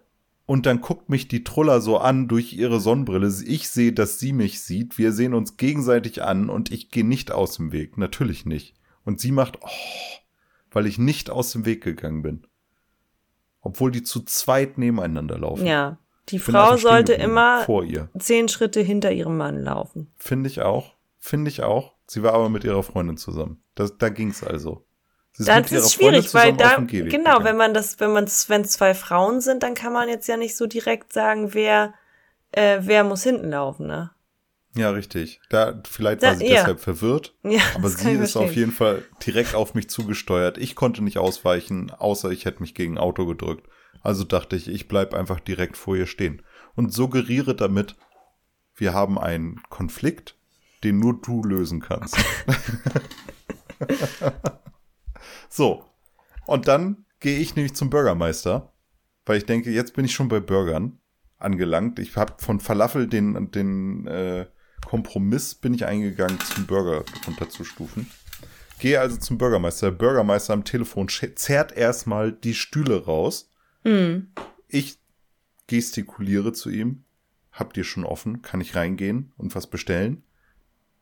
Und dann guckt mich die Truller so an durch ihre Sonnenbrille. Ich sehe, dass sie mich sieht. Wir sehen uns gegenseitig an und ich gehe nicht aus dem Weg. Natürlich nicht. Und sie macht, oh, weil ich nicht aus dem Weg gegangen bin. Obwohl die zu zweit nebeneinander laufen. Ja. Die Frau sollte immer vor ihr. zehn Schritte hinter ihrem Mann laufen. Finde ich auch. Finde ich auch. Sie war aber mit ihrer Freundin zusammen. Das, da ging's also. Sie Das mit ihrer ist Freundin schwierig, weil zusammen da, genau, wenn gegangen. man das, wenn man, wenn zwei Frauen sind, dann kann man jetzt ja nicht so direkt sagen, wer, äh, wer muss hinten laufen, ne? Ja, richtig. Da, vielleicht Da- war sie ja. deshalb verwirrt. Ja, Aber sie ist auf jeden Fall direkt auf mich zugesteuert. Ich konnte nicht ausweichen, außer ich hätte mich gegen ein Auto gedrückt. Also dachte ich, ich bleib einfach direkt vor ihr stehen und suggeriere damit, wir haben einen Konflikt, den nur du lösen kannst. so. Und dann gehe ich nämlich zum Bürgermeister, weil ich denke, jetzt bin ich schon bei Burgern angelangt. Ich habe von Falafel den, den äh, Kompromiss bin ich eingegangen, zum Burger runterzustufen. Gehe also zum Bürgermeister. Der Bürgermeister am Telefon zerrt erstmal die Stühle raus. Hm. Ich gestikuliere zu ihm. Habt ihr schon offen? Kann ich reingehen und was bestellen?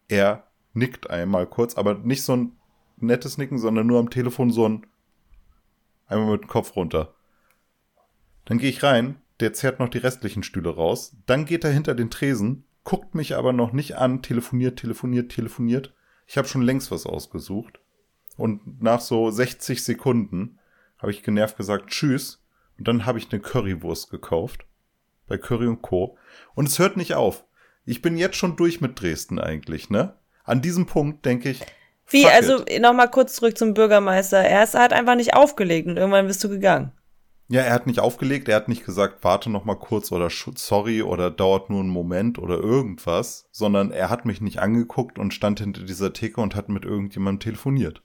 Er nickt einmal kurz, aber nicht so ein nettes Nicken, sondern nur am Telefon so ein einmal mit dem Kopf runter. Dann gehe ich rein, der zerrt noch die restlichen Stühle raus. Dann geht er hinter den Tresen, guckt mich aber noch nicht an, telefoniert, telefoniert, telefoniert. Ich habe schon längst was ausgesucht. Und nach so 60 Sekunden habe ich genervt gesagt, tschüss. Und dann habe ich eine Currywurst gekauft. Bei Curry und Co. Und es hört nicht auf. Ich bin jetzt schon durch mit Dresden eigentlich, ne? An diesem Punkt denke ich. Wie, also nochmal kurz zurück zum Bürgermeister. Er ist, hat einfach nicht aufgelegt und irgendwann bist du gegangen. Ja, er hat nicht aufgelegt, er hat nicht gesagt, warte noch mal kurz oder sorry oder dauert nur einen Moment oder irgendwas, sondern er hat mich nicht angeguckt und stand hinter dieser Theke und hat mit irgendjemandem telefoniert.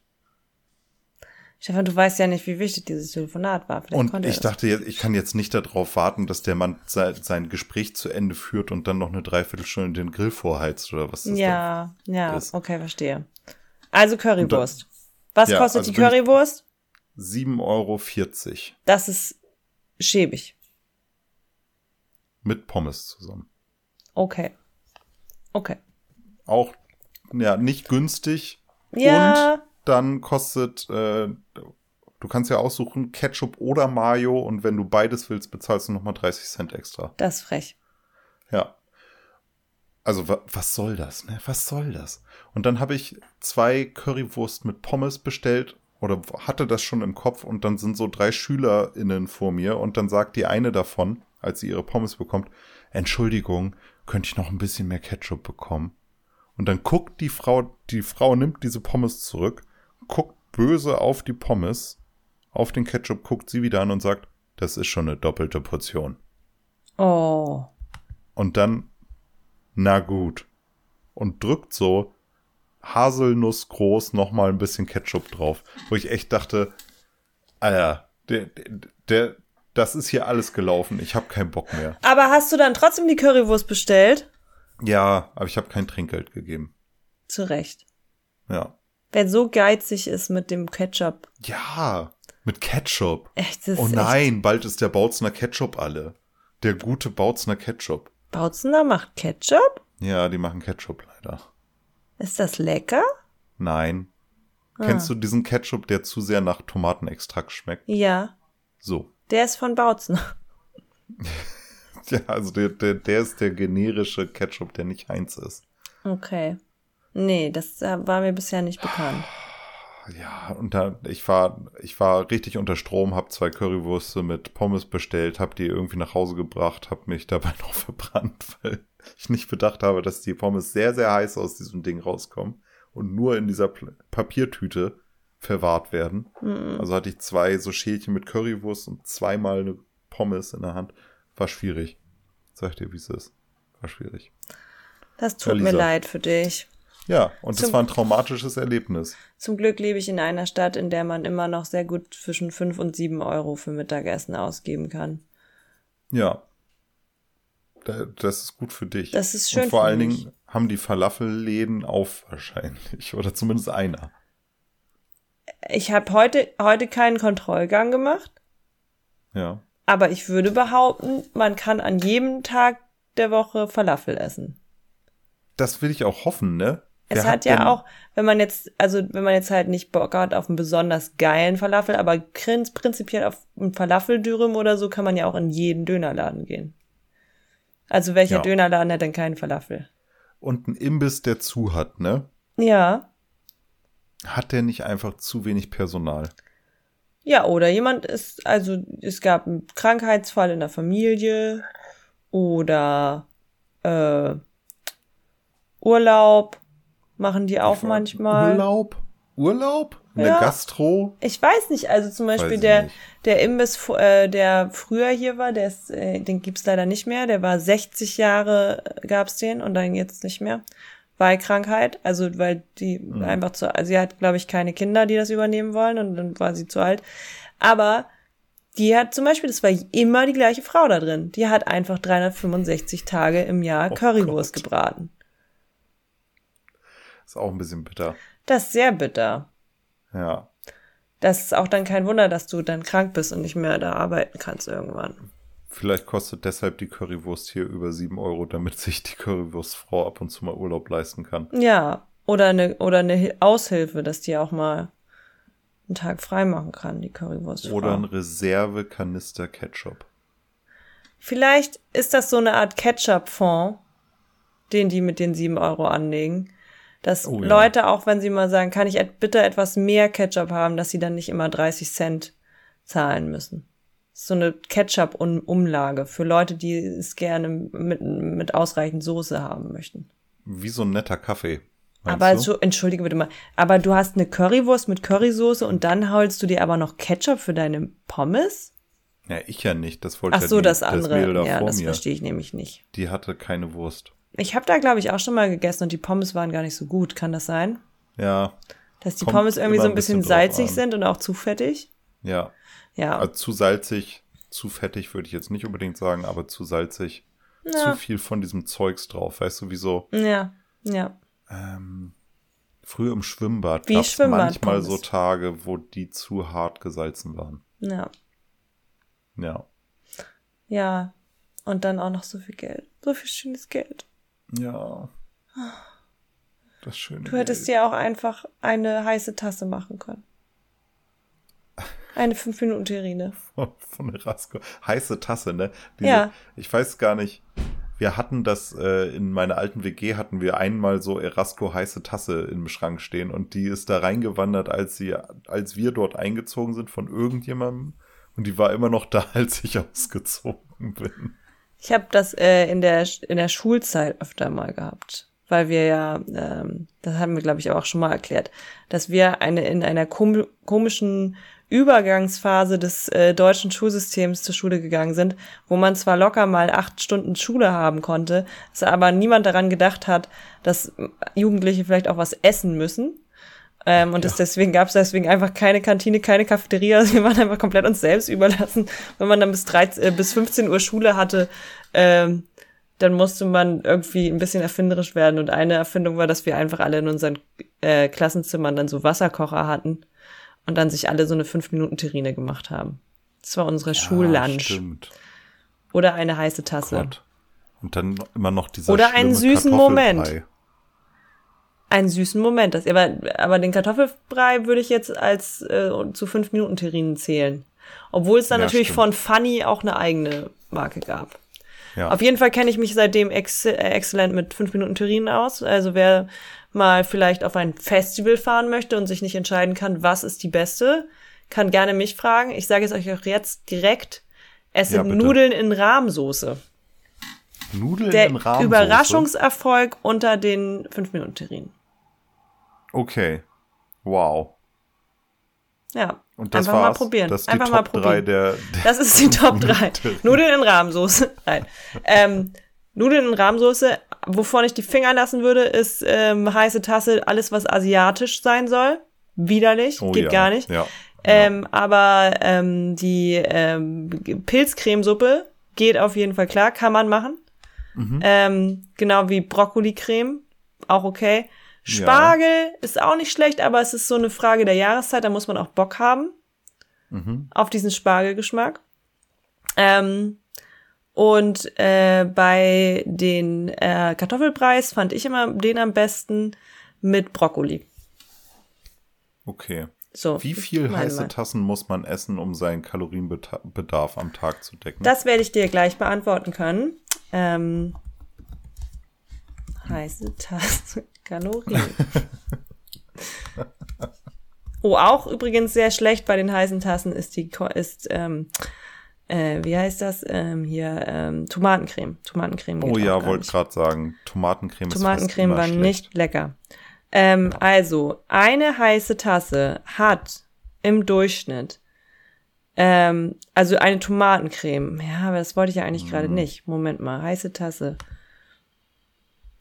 Stefan, du weißt ja nicht, wie wichtig dieses Telefonat war. Vielleicht Und ich dachte jetzt, ich kann jetzt nicht darauf warten, dass der Mann sein, sein Gespräch zu Ende führt und dann noch eine Dreiviertelstunde den Grill vorheizt oder was das Ja, ja, ist. okay, verstehe. Also Currywurst. Was Ja, kostet also die Currywurst? dann 7,40 Euro Das ist schäbig. mit Pommes zusammen. Okay. Okay. Auch ja, nicht günstig. Ja, Und dann kostet, äh, du kannst ja aussuchen, Ketchup oder Mayo und wenn du beides willst, bezahlst du nochmal 30 Cent extra. das ist frech. Ja. Also wa was soll das, ne? Was soll das? Und dann habe ich zwei Currywurst mit Pommes bestellt oder hatte das schon im Kopf und dann sind so drei SchülerInnen vor mir und dann sagt die eine davon, als sie ihre Pommes bekommt, Entschuldigung, könnte ich noch ein bisschen mehr Ketchup bekommen? Und dann guckt die Frau, die Frau nimmt diese Pommes zurück, guckt böse auf die Pommes, auf den Ketchup, guckt sie wieder an und sagt, das ist schon eine doppelte Portion. Oh. Und dann, na gut. Und drückt so Haselnuss groß nochmal ein bisschen Ketchup drauf. Wo ich echt dachte, Alter, der, der, der das ist hier alles gelaufen. Ich habe keinen Bock mehr. Aber hast du dann trotzdem die Currywurst bestellt? Ja, aber ich habe kein Trinkgeld gegeben. Zu Recht. Ja. Wer so geizig ist mit dem Ketchup. Ja, mit Ketchup. Echt, das Oh ist nein, bald ist der Bautzner Ketchup alle. Der gute Bautzner Ketchup. Echt. Bautzener macht Ketchup? Ja, die machen Ketchup leider. Ist das lecker? Nein. Ah. Kennst du diesen Ketchup, der zu sehr nach Tomatenextrakt schmeckt? Ja. So. Der ist von Bautzner. Ja, also der, der, der ist der generische Ketchup, der nicht Heinz ist. Okay. Nee, das äh, war mir bisher nicht bekannt. Ja, und da, ich war, ich war richtig unter Strom, hab zwei Currywürste mit Pommes bestellt, hab die irgendwie nach Hause gebracht, hab mich dabei noch verbrannt, weil ich nicht bedacht habe, dass die Pommes sehr, sehr heiß aus diesem Ding rauskommen und nur in dieser Papiertüte verwahrt werden. Also hatte ich zwei so Schälchen mit Currywurst und zweimal eine Pommes in der Hand. War schwierig. Sag dir, wie es ist. War schwierig. Das tut Ja, mir leid für dich. Ja, und das Zum- war ein traumatisches Erlebnis. Zum Glück lebe ich in einer Stadt, in der man immer noch sehr gut zwischen 5 und 7 Euro für Mittagessen ausgeben kann. Ja. Da- Das ist gut für dich. Das ist schön Und vor allen mich. Dingen haben die Falafelläden auf wahrscheinlich. Oder zumindest einer. Ich habe heute, heute keinen Kontrollgang gemacht, Ja. aber ich würde behaupten, man kann an jedem Tag der Woche Falafel essen. Das will ich auch hoffen, ne? Es Wer hat ja auch, wenn man jetzt, also wenn man jetzt halt nicht Bock hat auf einen besonders geilen Falafel, aber prin- prinzipiell auf einen Falafeldürüm oder so, kann man ja auch in jeden Dönerladen gehen. Also welcher Ja. Dönerladen hat denn keinen Falafel? Und ein Imbiss, der zu hat, ne? Ja. Hat der nicht einfach zu wenig Personal? Ja, oder jemand ist, also es gab einen Krankheitsfall in der Familie oder äh, Urlaub machen die auch manchmal. Urlaub? Urlaub? In Ja. Gastro? Ich weiß nicht, also zum Beispiel der, der Imbiss, äh, der früher hier war, der ist, äh, den gibt's leider nicht mehr. Der war 60 Jahre, äh, gab's den und dann jetzt nicht mehr. Weil Krankheit, also weil die Mhm. einfach zu, also sie hat, glaube ich, keine Kinder, die das übernehmen wollen und dann war sie zu alt. Aber die hat zum Beispiel, das war immer die gleiche Frau da drin. Die hat einfach 365 Tage im Jahr Oh Currywurst Gott. gebraten. Ist auch ein bisschen bitter. Das ist sehr bitter. Ja. Das ist auch dann kein Wunder, dass du dann krank bist und nicht mehr da arbeiten kannst irgendwann. Vielleicht kostet deshalb die Currywurst hier über 7 Euro, damit sich die Currywurstfrau ab und zu mal Urlaub leisten kann. Ja, oder eine, oder eine Hi- Aushilfe, dass die auch mal einen Tag frei machen kann, die Currywurst. Oder ein Reservekanister Ketchup. Vielleicht ist das so eine Art Ketchup-Fonds, den die mit den sieben Euro anlegen. Dass Oh ja. Leute, auch wenn sie mal sagen, kann ich bitte etwas mehr Ketchup haben, dass sie dann nicht immer 30 Cent zahlen müssen. Das ist so eine Ketchup-Umlage für Leute, die es gerne mit, mit ausreichend Soße haben möchten. Wie so ein netter Kaffee. Aber du? so, entschuldige bitte mal, aber du hast eine Currywurst mit Currysoße und dann holst du dir aber noch Ketchup für deine Pommes? Ja, ich ja nicht. Das wollte Ach ja so, die, das das andere. Mädel da ja, das verstehe ich nämlich nicht. Die hatte keine Wurst. Ich habe da, glaube ich, auch schon mal gegessen und die Pommes waren gar nicht so gut. Kann das sein? Ja, Dass die Pommes irgendwie so ein bisschen, bisschen salzig an. sind und auch zu fettig? ja. Ja. Also zu salzig, zu fettig würde ich jetzt nicht unbedingt sagen, aber zu salzig. Ja. Zu viel von diesem Zeugs drauf. Weißt du, wieso? Ja, ja. Ähm, früher im Schwimmbad Wie gab es manchmal so Tage, wo die zu hart gesalzen waren. Ja. Ja. Ja. Und dann auch noch so viel Geld. So viel schönes Geld. Ja. Das schöne Du hättest Geld. dir auch einfach eine heiße Tasse machen können. Eine 5-Minuten-Terrine. von, von Erasco. Heiße Tasse, ne? Diese, Ja. Ich weiß gar nicht. Wir hatten das, äh, in meiner alten WG hatten wir einmal so Erasco heiße Tasse im Schrank stehen und die ist da reingewandert, als sie, als wir dort eingezogen sind von irgendjemandem und die war immer noch da, als ich ausgezogen bin. Ich habe das äh, in, der, in der Schulzeit öfter mal gehabt. Weil wir ja, ähm, das haben wir, glaube ich, auch schon mal erklärt, dass wir eine in einer kom komischen Übergangsphase des äh, deutschen Schulsystems zur Schule gegangen sind, wo man zwar locker mal acht Stunden Schule haben konnte, es aber niemand daran gedacht hat, dass Jugendliche vielleicht auch was essen müssen. Ähm, und das deswegen gab es deswegen einfach keine Kantine, keine Cafeteria. Also wir waren einfach komplett uns selbst überlassen. Wenn man dann bis 13, äh, bis 15 Uhr Schule hatte, ähm, dann musste man irgendwie ein bisschen erfinderisch werden. Und eine Erfindung war, dass wir einfach alle in unseren äh, Klassenzimmern dann so Wasserkocher hatten und dann sich alle so eine 5-Minuten-Terrine gemacht haben. Das war unsere Schullunch. Stimmt. Oder eine heiße Tasse. Gott. Und dann immer noch dieser Oder einen süßen. Moment. Einen süßen Moment. Das, aber, aber den Kartoffelbrei würde ich jetzt als äh, zu 5-Minuten-Terrinen zählen. Obwohl es dann Ja, natürlich stimmt. von Funny auch eine eigene Marke gab. Ja. Auf jeden Fall kenne ich mich seitdem ex äh, exzellent mit 5 Minuten Terrinen aus. Also wer mal vielleicht auf ein Festival fahren möchte und sich nicht entscheiden kann, was ist die beste, kann gerne mich fragen. Ich sage es euch auch jetzt direkt. Es Ja, sind bitte. Nudeln in Rahmsoße. Nudeln Der in Rahmsoße. Überraschungserfolg unter den 5 Minuten Terrinen. Okay. Wow. Ja. Und das Einfach war's. mal probieren. Das ist die Einfach Top mal 3 probieren. der, der Das ist die Top 3. Nudeln in Rahmsoße. Nein. Ähm, Nudeln in Rahmsoße. Wovon ich die Finger lassen würde, ist ähm, heiße Tasse, alles was asiatisch sein soll. Widerlich, Oh geht ja, gar nicht. Ja. Ähm, aber ähm, die ähm, Pilzcremesuppe geht auf jeden Fall klar, kann man machen. Mhm. Ähm, genau wie Brokkolicreme, auch okay. Spargel ist auch nicht schlecht, aber es ist so eine Frage der Jahreszeit, da muss man auch Bock haben Mhm. auf diesen Spargelgeschmack. Ähm, und äh, bei den äh, Kartoffelpreis fand ich immer den am besten mit Brokkoli. Okay. So, Wie viel heiße Meinung. Tassen muss man essen, um seinen Kalorienbedarf am Tag zu decken? Das werde ich dir gleich beantworten können. Ähm, heiße Tasse Kalorien. oh, auch übrigens sehr schlecht bei den heißen Tassen ist die ist ähm, äh, wie heißt das ähm, hier ähm, Tomatencreme. Tomatencreme. oh ja, wollte gerade sagen, Tomatencreme, Tomatencreme ist war immer nicht schlecht. lecker. Ähm, also, eine heiße Tasse hat im Durchschnitt, ähm, also eine Tomatencreme. Ja, aber das wollte ich ja eigentlich gerade nicht. Moment mal, heiße Tasse.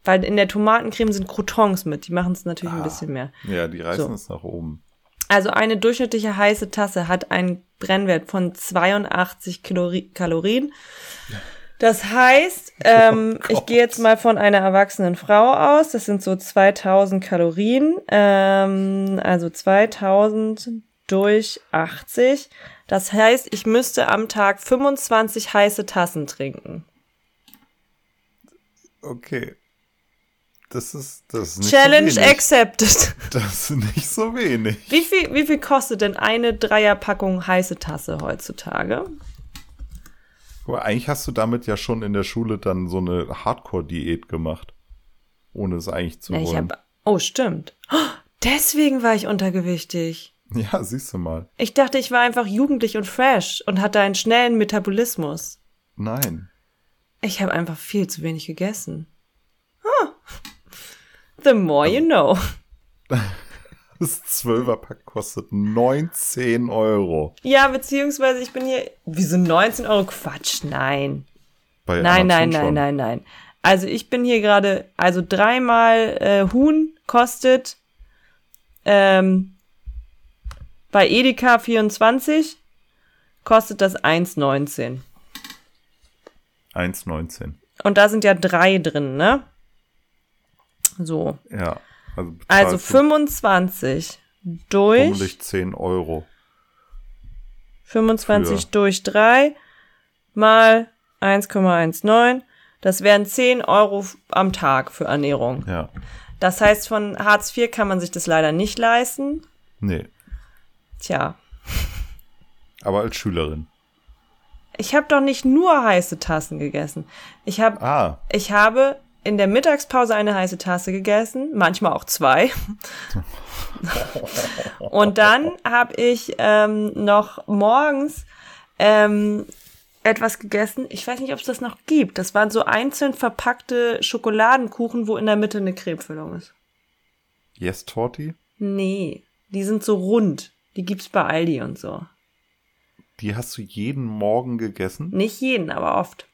Weil in der Tomatencreme sind Croutons mit, die machen es natürlich Ah. ein bisschen mehr. Ja, die reißen So. es nach oben. Also eine durchschnittliche heiße Tasse hat einen Brennwert von 82 Kalori Kalorien. Das heißt, ähm, ich gehe jetzt mal von einer erwachsenen Frau aus. Das sind so 2000 Kalorien. Ähm, also 2000 durch 80. Das heißt, ich müsste am Tag 25 heiße Tassen trinken. Okay. Das ist, das ist nicht Challenge so wenig. accepted. Das ist nicht so wenig. Wie viel, wie viel kostet denn eine Dreierpackung heiße Tasse heutzutage? Aber eigentlich hast du damit ja schon in der Schule dann so eine Hardcore-Diät gemacht. Ohne es eigentlich zu Ja, wollen. hab, oh, stimmt. Oh, deswegen war ich untergewichtig. Ja, siehst du mal. Ich dachte, ich war einfach jugendlich und fresh und hatte einen schnellen Metabolismus. Nein. Ich habe einfach viel zu wenig gegessen. Huh. The more you know. Das 12er-Pack kostet 19 Euro. Ja, beziehungsweise ich bin hier. Wieso 19 Euro? Quatsch, nein. Bei Nein, nein, nein, nein, nein. Also ich bin hier gerade, also dreimal äh, Huhn kostet ähm, bei Edeka 24 kostet das 1,19. 1,19. Und da sind ja drei drin, ne? So. Ja. Also, Also bezahlst du 25 durch bummelig 10 Euro. 25 für- durch 3 mal 1,19. Das wären 10 Euro am Tag für Ernährung. Ja. Das heißt, von Hartz IV kann man sich das leider nicht leisten. Nee. Tja, Aber als Schülerin. ich habe doch nicht nur heiße Tassen gegessen. Ich habe Ah. ich habe in der Mittagspause eine heiße Tasse gegessen, manchmal auch zwei. Und dann habe ich ähm, noch morgens ähm, etwas gegessen. Ich weiß nicht, ob es das noch gibt. Das waren so einzeln verpackte Schokoladenkuchen, wo in der Mitte eine Cremefüllung ist. Yes, Torti? Nee, die sind so rund. Die gibt's bei Aldi und so. Die hast du jeden Morgen gegessen? Nicht jeden, aber oft.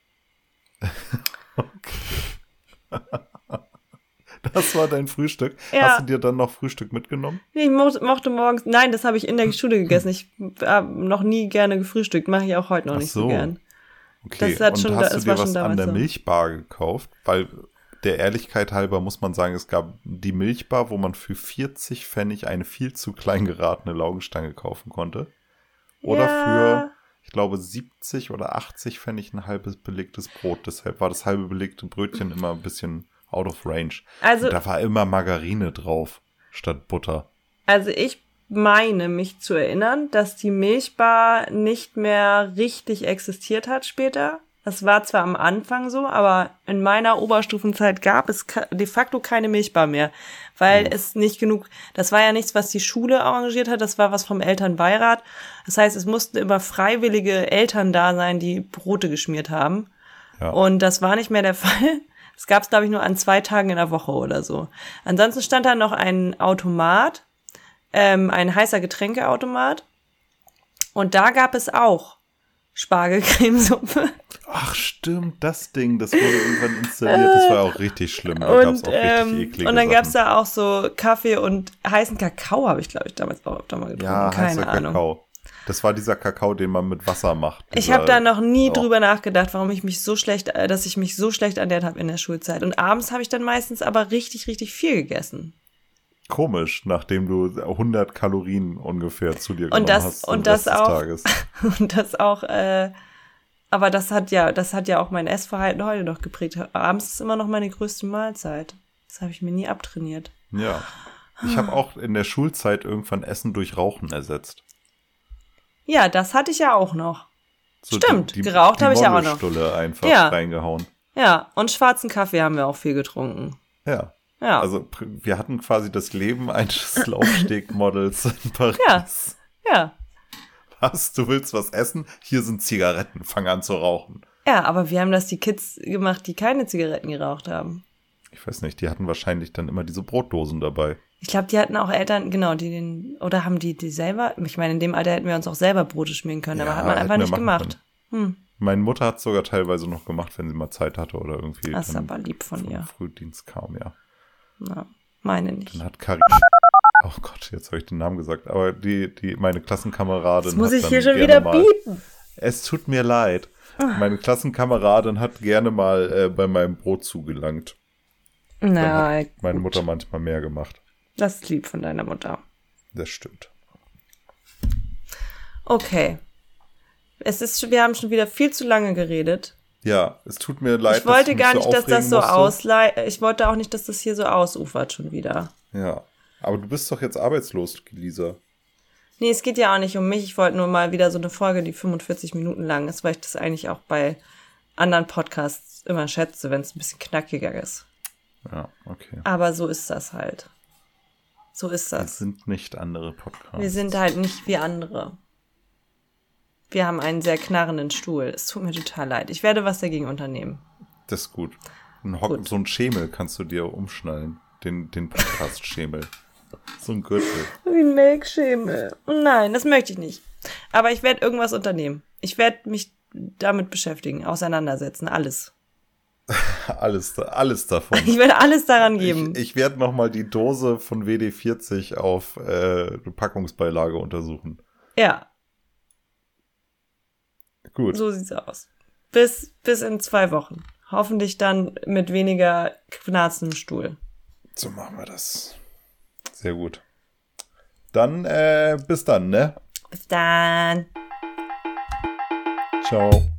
Das war dein Frühstück. Ja. Hast du dir dann noch Frühstück mitgenommen? Nee, ich mo mochte morgens. Nein, das habe ich in der Schule gegessen. Ich habe noch nie gerne gefrühstückt. Mache ich auch heute noch Ach nicht so, so. gern. Okay. Das hat Und schon- hast das du dir was an der so. Milchbar gekauft? Weil der Ehrlichkeit halber muss man sagen, es gab die Milchbar, wo man für 40 Pfennig eine viel zu klein geratene Laugenstange kaufen konnte. Oder Ja. für, ich glaube, 70 oder 80 Pfennig ein halbes belegtes Brot. Deshalb war das halbe belegte Brötchen immer ein bisschen out of range. Also- Und da war immer Margarine drauf statt Butter. Also ich meine mich zu erinnern, dass die Milchbar nicht mehr richtig existiert hat später. Das war zwar am Anfang so, aber in meiner Oberstufenzeit gab es de facto keine Milchbar mehr, weil es nicht genug, das war ja nichts, was die Schule arrangiert hat, das war was vom Elternbeirat. Das heißt, es mussten immer freiwillige Eltern da sein, die Brote geschmiert haben. Ja. Und das war nicht mehr der Fall. Das gab es, glaube ich, nur an zwei Tagen in der Woche oder so. Ansonsten stand da noch ein Automat, ähm, ein heißer Getränkeautomat. Und da gab es auch Spargelcremesuppe. Ach stimmt, das Ding, das wurde irgendwann installiert. Das war auch richtig schlimm. Da gab's Und, auch richtig ähm, eklige und dann gab's Sachen. da auch so Kaffee und heißen Kakao, habe ich, glaube ich, damals auch öfter mal getrunken. Ja, Keine heißer Ahnung. Kakao. Das war dieser Kakao, den man mit Wasser macht. Ich habe da noch nie auch. drüber nachgedacht, warum ich mich so schlecht, äh, dass ich mich so schlecht ernährt habe in der Schulzeit. Und abends habe ich dann meistens aber richtig, richtig viel gegessen. Komisch, nachdem du 100 Kalorien ungefähr zu dir genommen das- hast. und das auch- Des Tages. Und das auch, äh, aber das hat ja, das hat ja auch mein Essverhalten heute noch geprägt. Abends ist immer noch meine größte Mahlzeit. Das habe ich mir nie abtrainiert. Ja. Ich habe auch in der Schulzeit irgendwann Essen durch Rauchen ersetzt. Ja, das hatte ich ja auch noch. So Stimmt, geraucht habe ich ja auch noch. Molle-Stulle einfach Ja. reingehauen. Ja, und schwarzen Kaffee haben wir auch viel getrunken. Ja. Ja. Also wir hatten quasi das Leben eines Laufstegmodels in Paris. Ja. Ja. Was? Du willst was essen? Hier sind Zigaretten. Fang an zu rauchen. Ja, aber wir haben das die Kids gemacht, die keine Zigaretten geraucht haben. Ich weiß nicht, die hatten wahrscheinlich dann immer diese Brotdosen dabei. Ich glaube, die hatten auch Eltern, genau, die den, oder haben die die selber, ich meine, in dem Alter hätten wir uns auch selber Brote schmieren können, aber Ja, hat man einfach nicht gemacht. Hm, Meine Mutter hat sogar teilweise noch gemacht, wenn sie mal Zeit hatte oder irgendwie das ist aber lieb von ihr. Frühdienst kam, ja. Na, meine nicht. Dann hat Karin. Oh Gott, jetzt habe ich den Namen gesagt. Aber die, die, meine Klassenkameradin. Das muss ich hier schon wieder mal, biepen. Es tut mir leid. Meine Klassenkameradin hat gerne mal äh, bei meinem Brot zugelangt. Na, hat meine gut. Mutter manchmal mehr gemacht. Das ist lieb von deiner Mutter. Das stimmt. Okay. Es ist, wir haben schon wieder viel zu lange geredet. Ja, es tut mir leid. Ich wollte dass gar nicht, dass das so auslei, ich wollte auch nicht, dass das hier so ausufert schon wieder. Ja. Aber du bist doch jetzt arbeitslos, Lisa. Nee, es geht ja auch nicht um mich. Ich wollte nur mal wieder so eine Folge, die 45 Minuten lang ist, weil ich das eigentlich auch bei anderen Podcasts immer schätze, wenn es ein bisschen knackiger ist. Ja, okay. Aber so ist das halt. So ist Das das. sind nicht andere Podcasts. Wir sind halt nicht wie andere. Wir haben einen sehr knarrenden Stuhl. Es tut mir total leid. Ich werde was dagegen unternehmen. Das ist gut. Ein Gut. So ein Schemel kannst du dir umschnallen. Den, den Podcast-Schemel. So ein Gürtel. Wie ein Melkschemel. Nein, das möchte ich nicht. Aber ich werde irgendwas unternehmen. Ich werde mich damit beschäftigen, auseinandersetzen, alles. Alles, alles davon. Ich werde alles daran geben. Ich, ich werde nochmal die Dose von WD40 auf äh, Packungsbeilage untersuchen. ja, Gut. so sieht's aus. Bis, bis in zwei Wochen. Hoffentlich dann mit weniger Knarzen im Stuhl. So machen wir das. Sehr gut. Dann, äh, bis dann, ne? Bis dann. Ciao.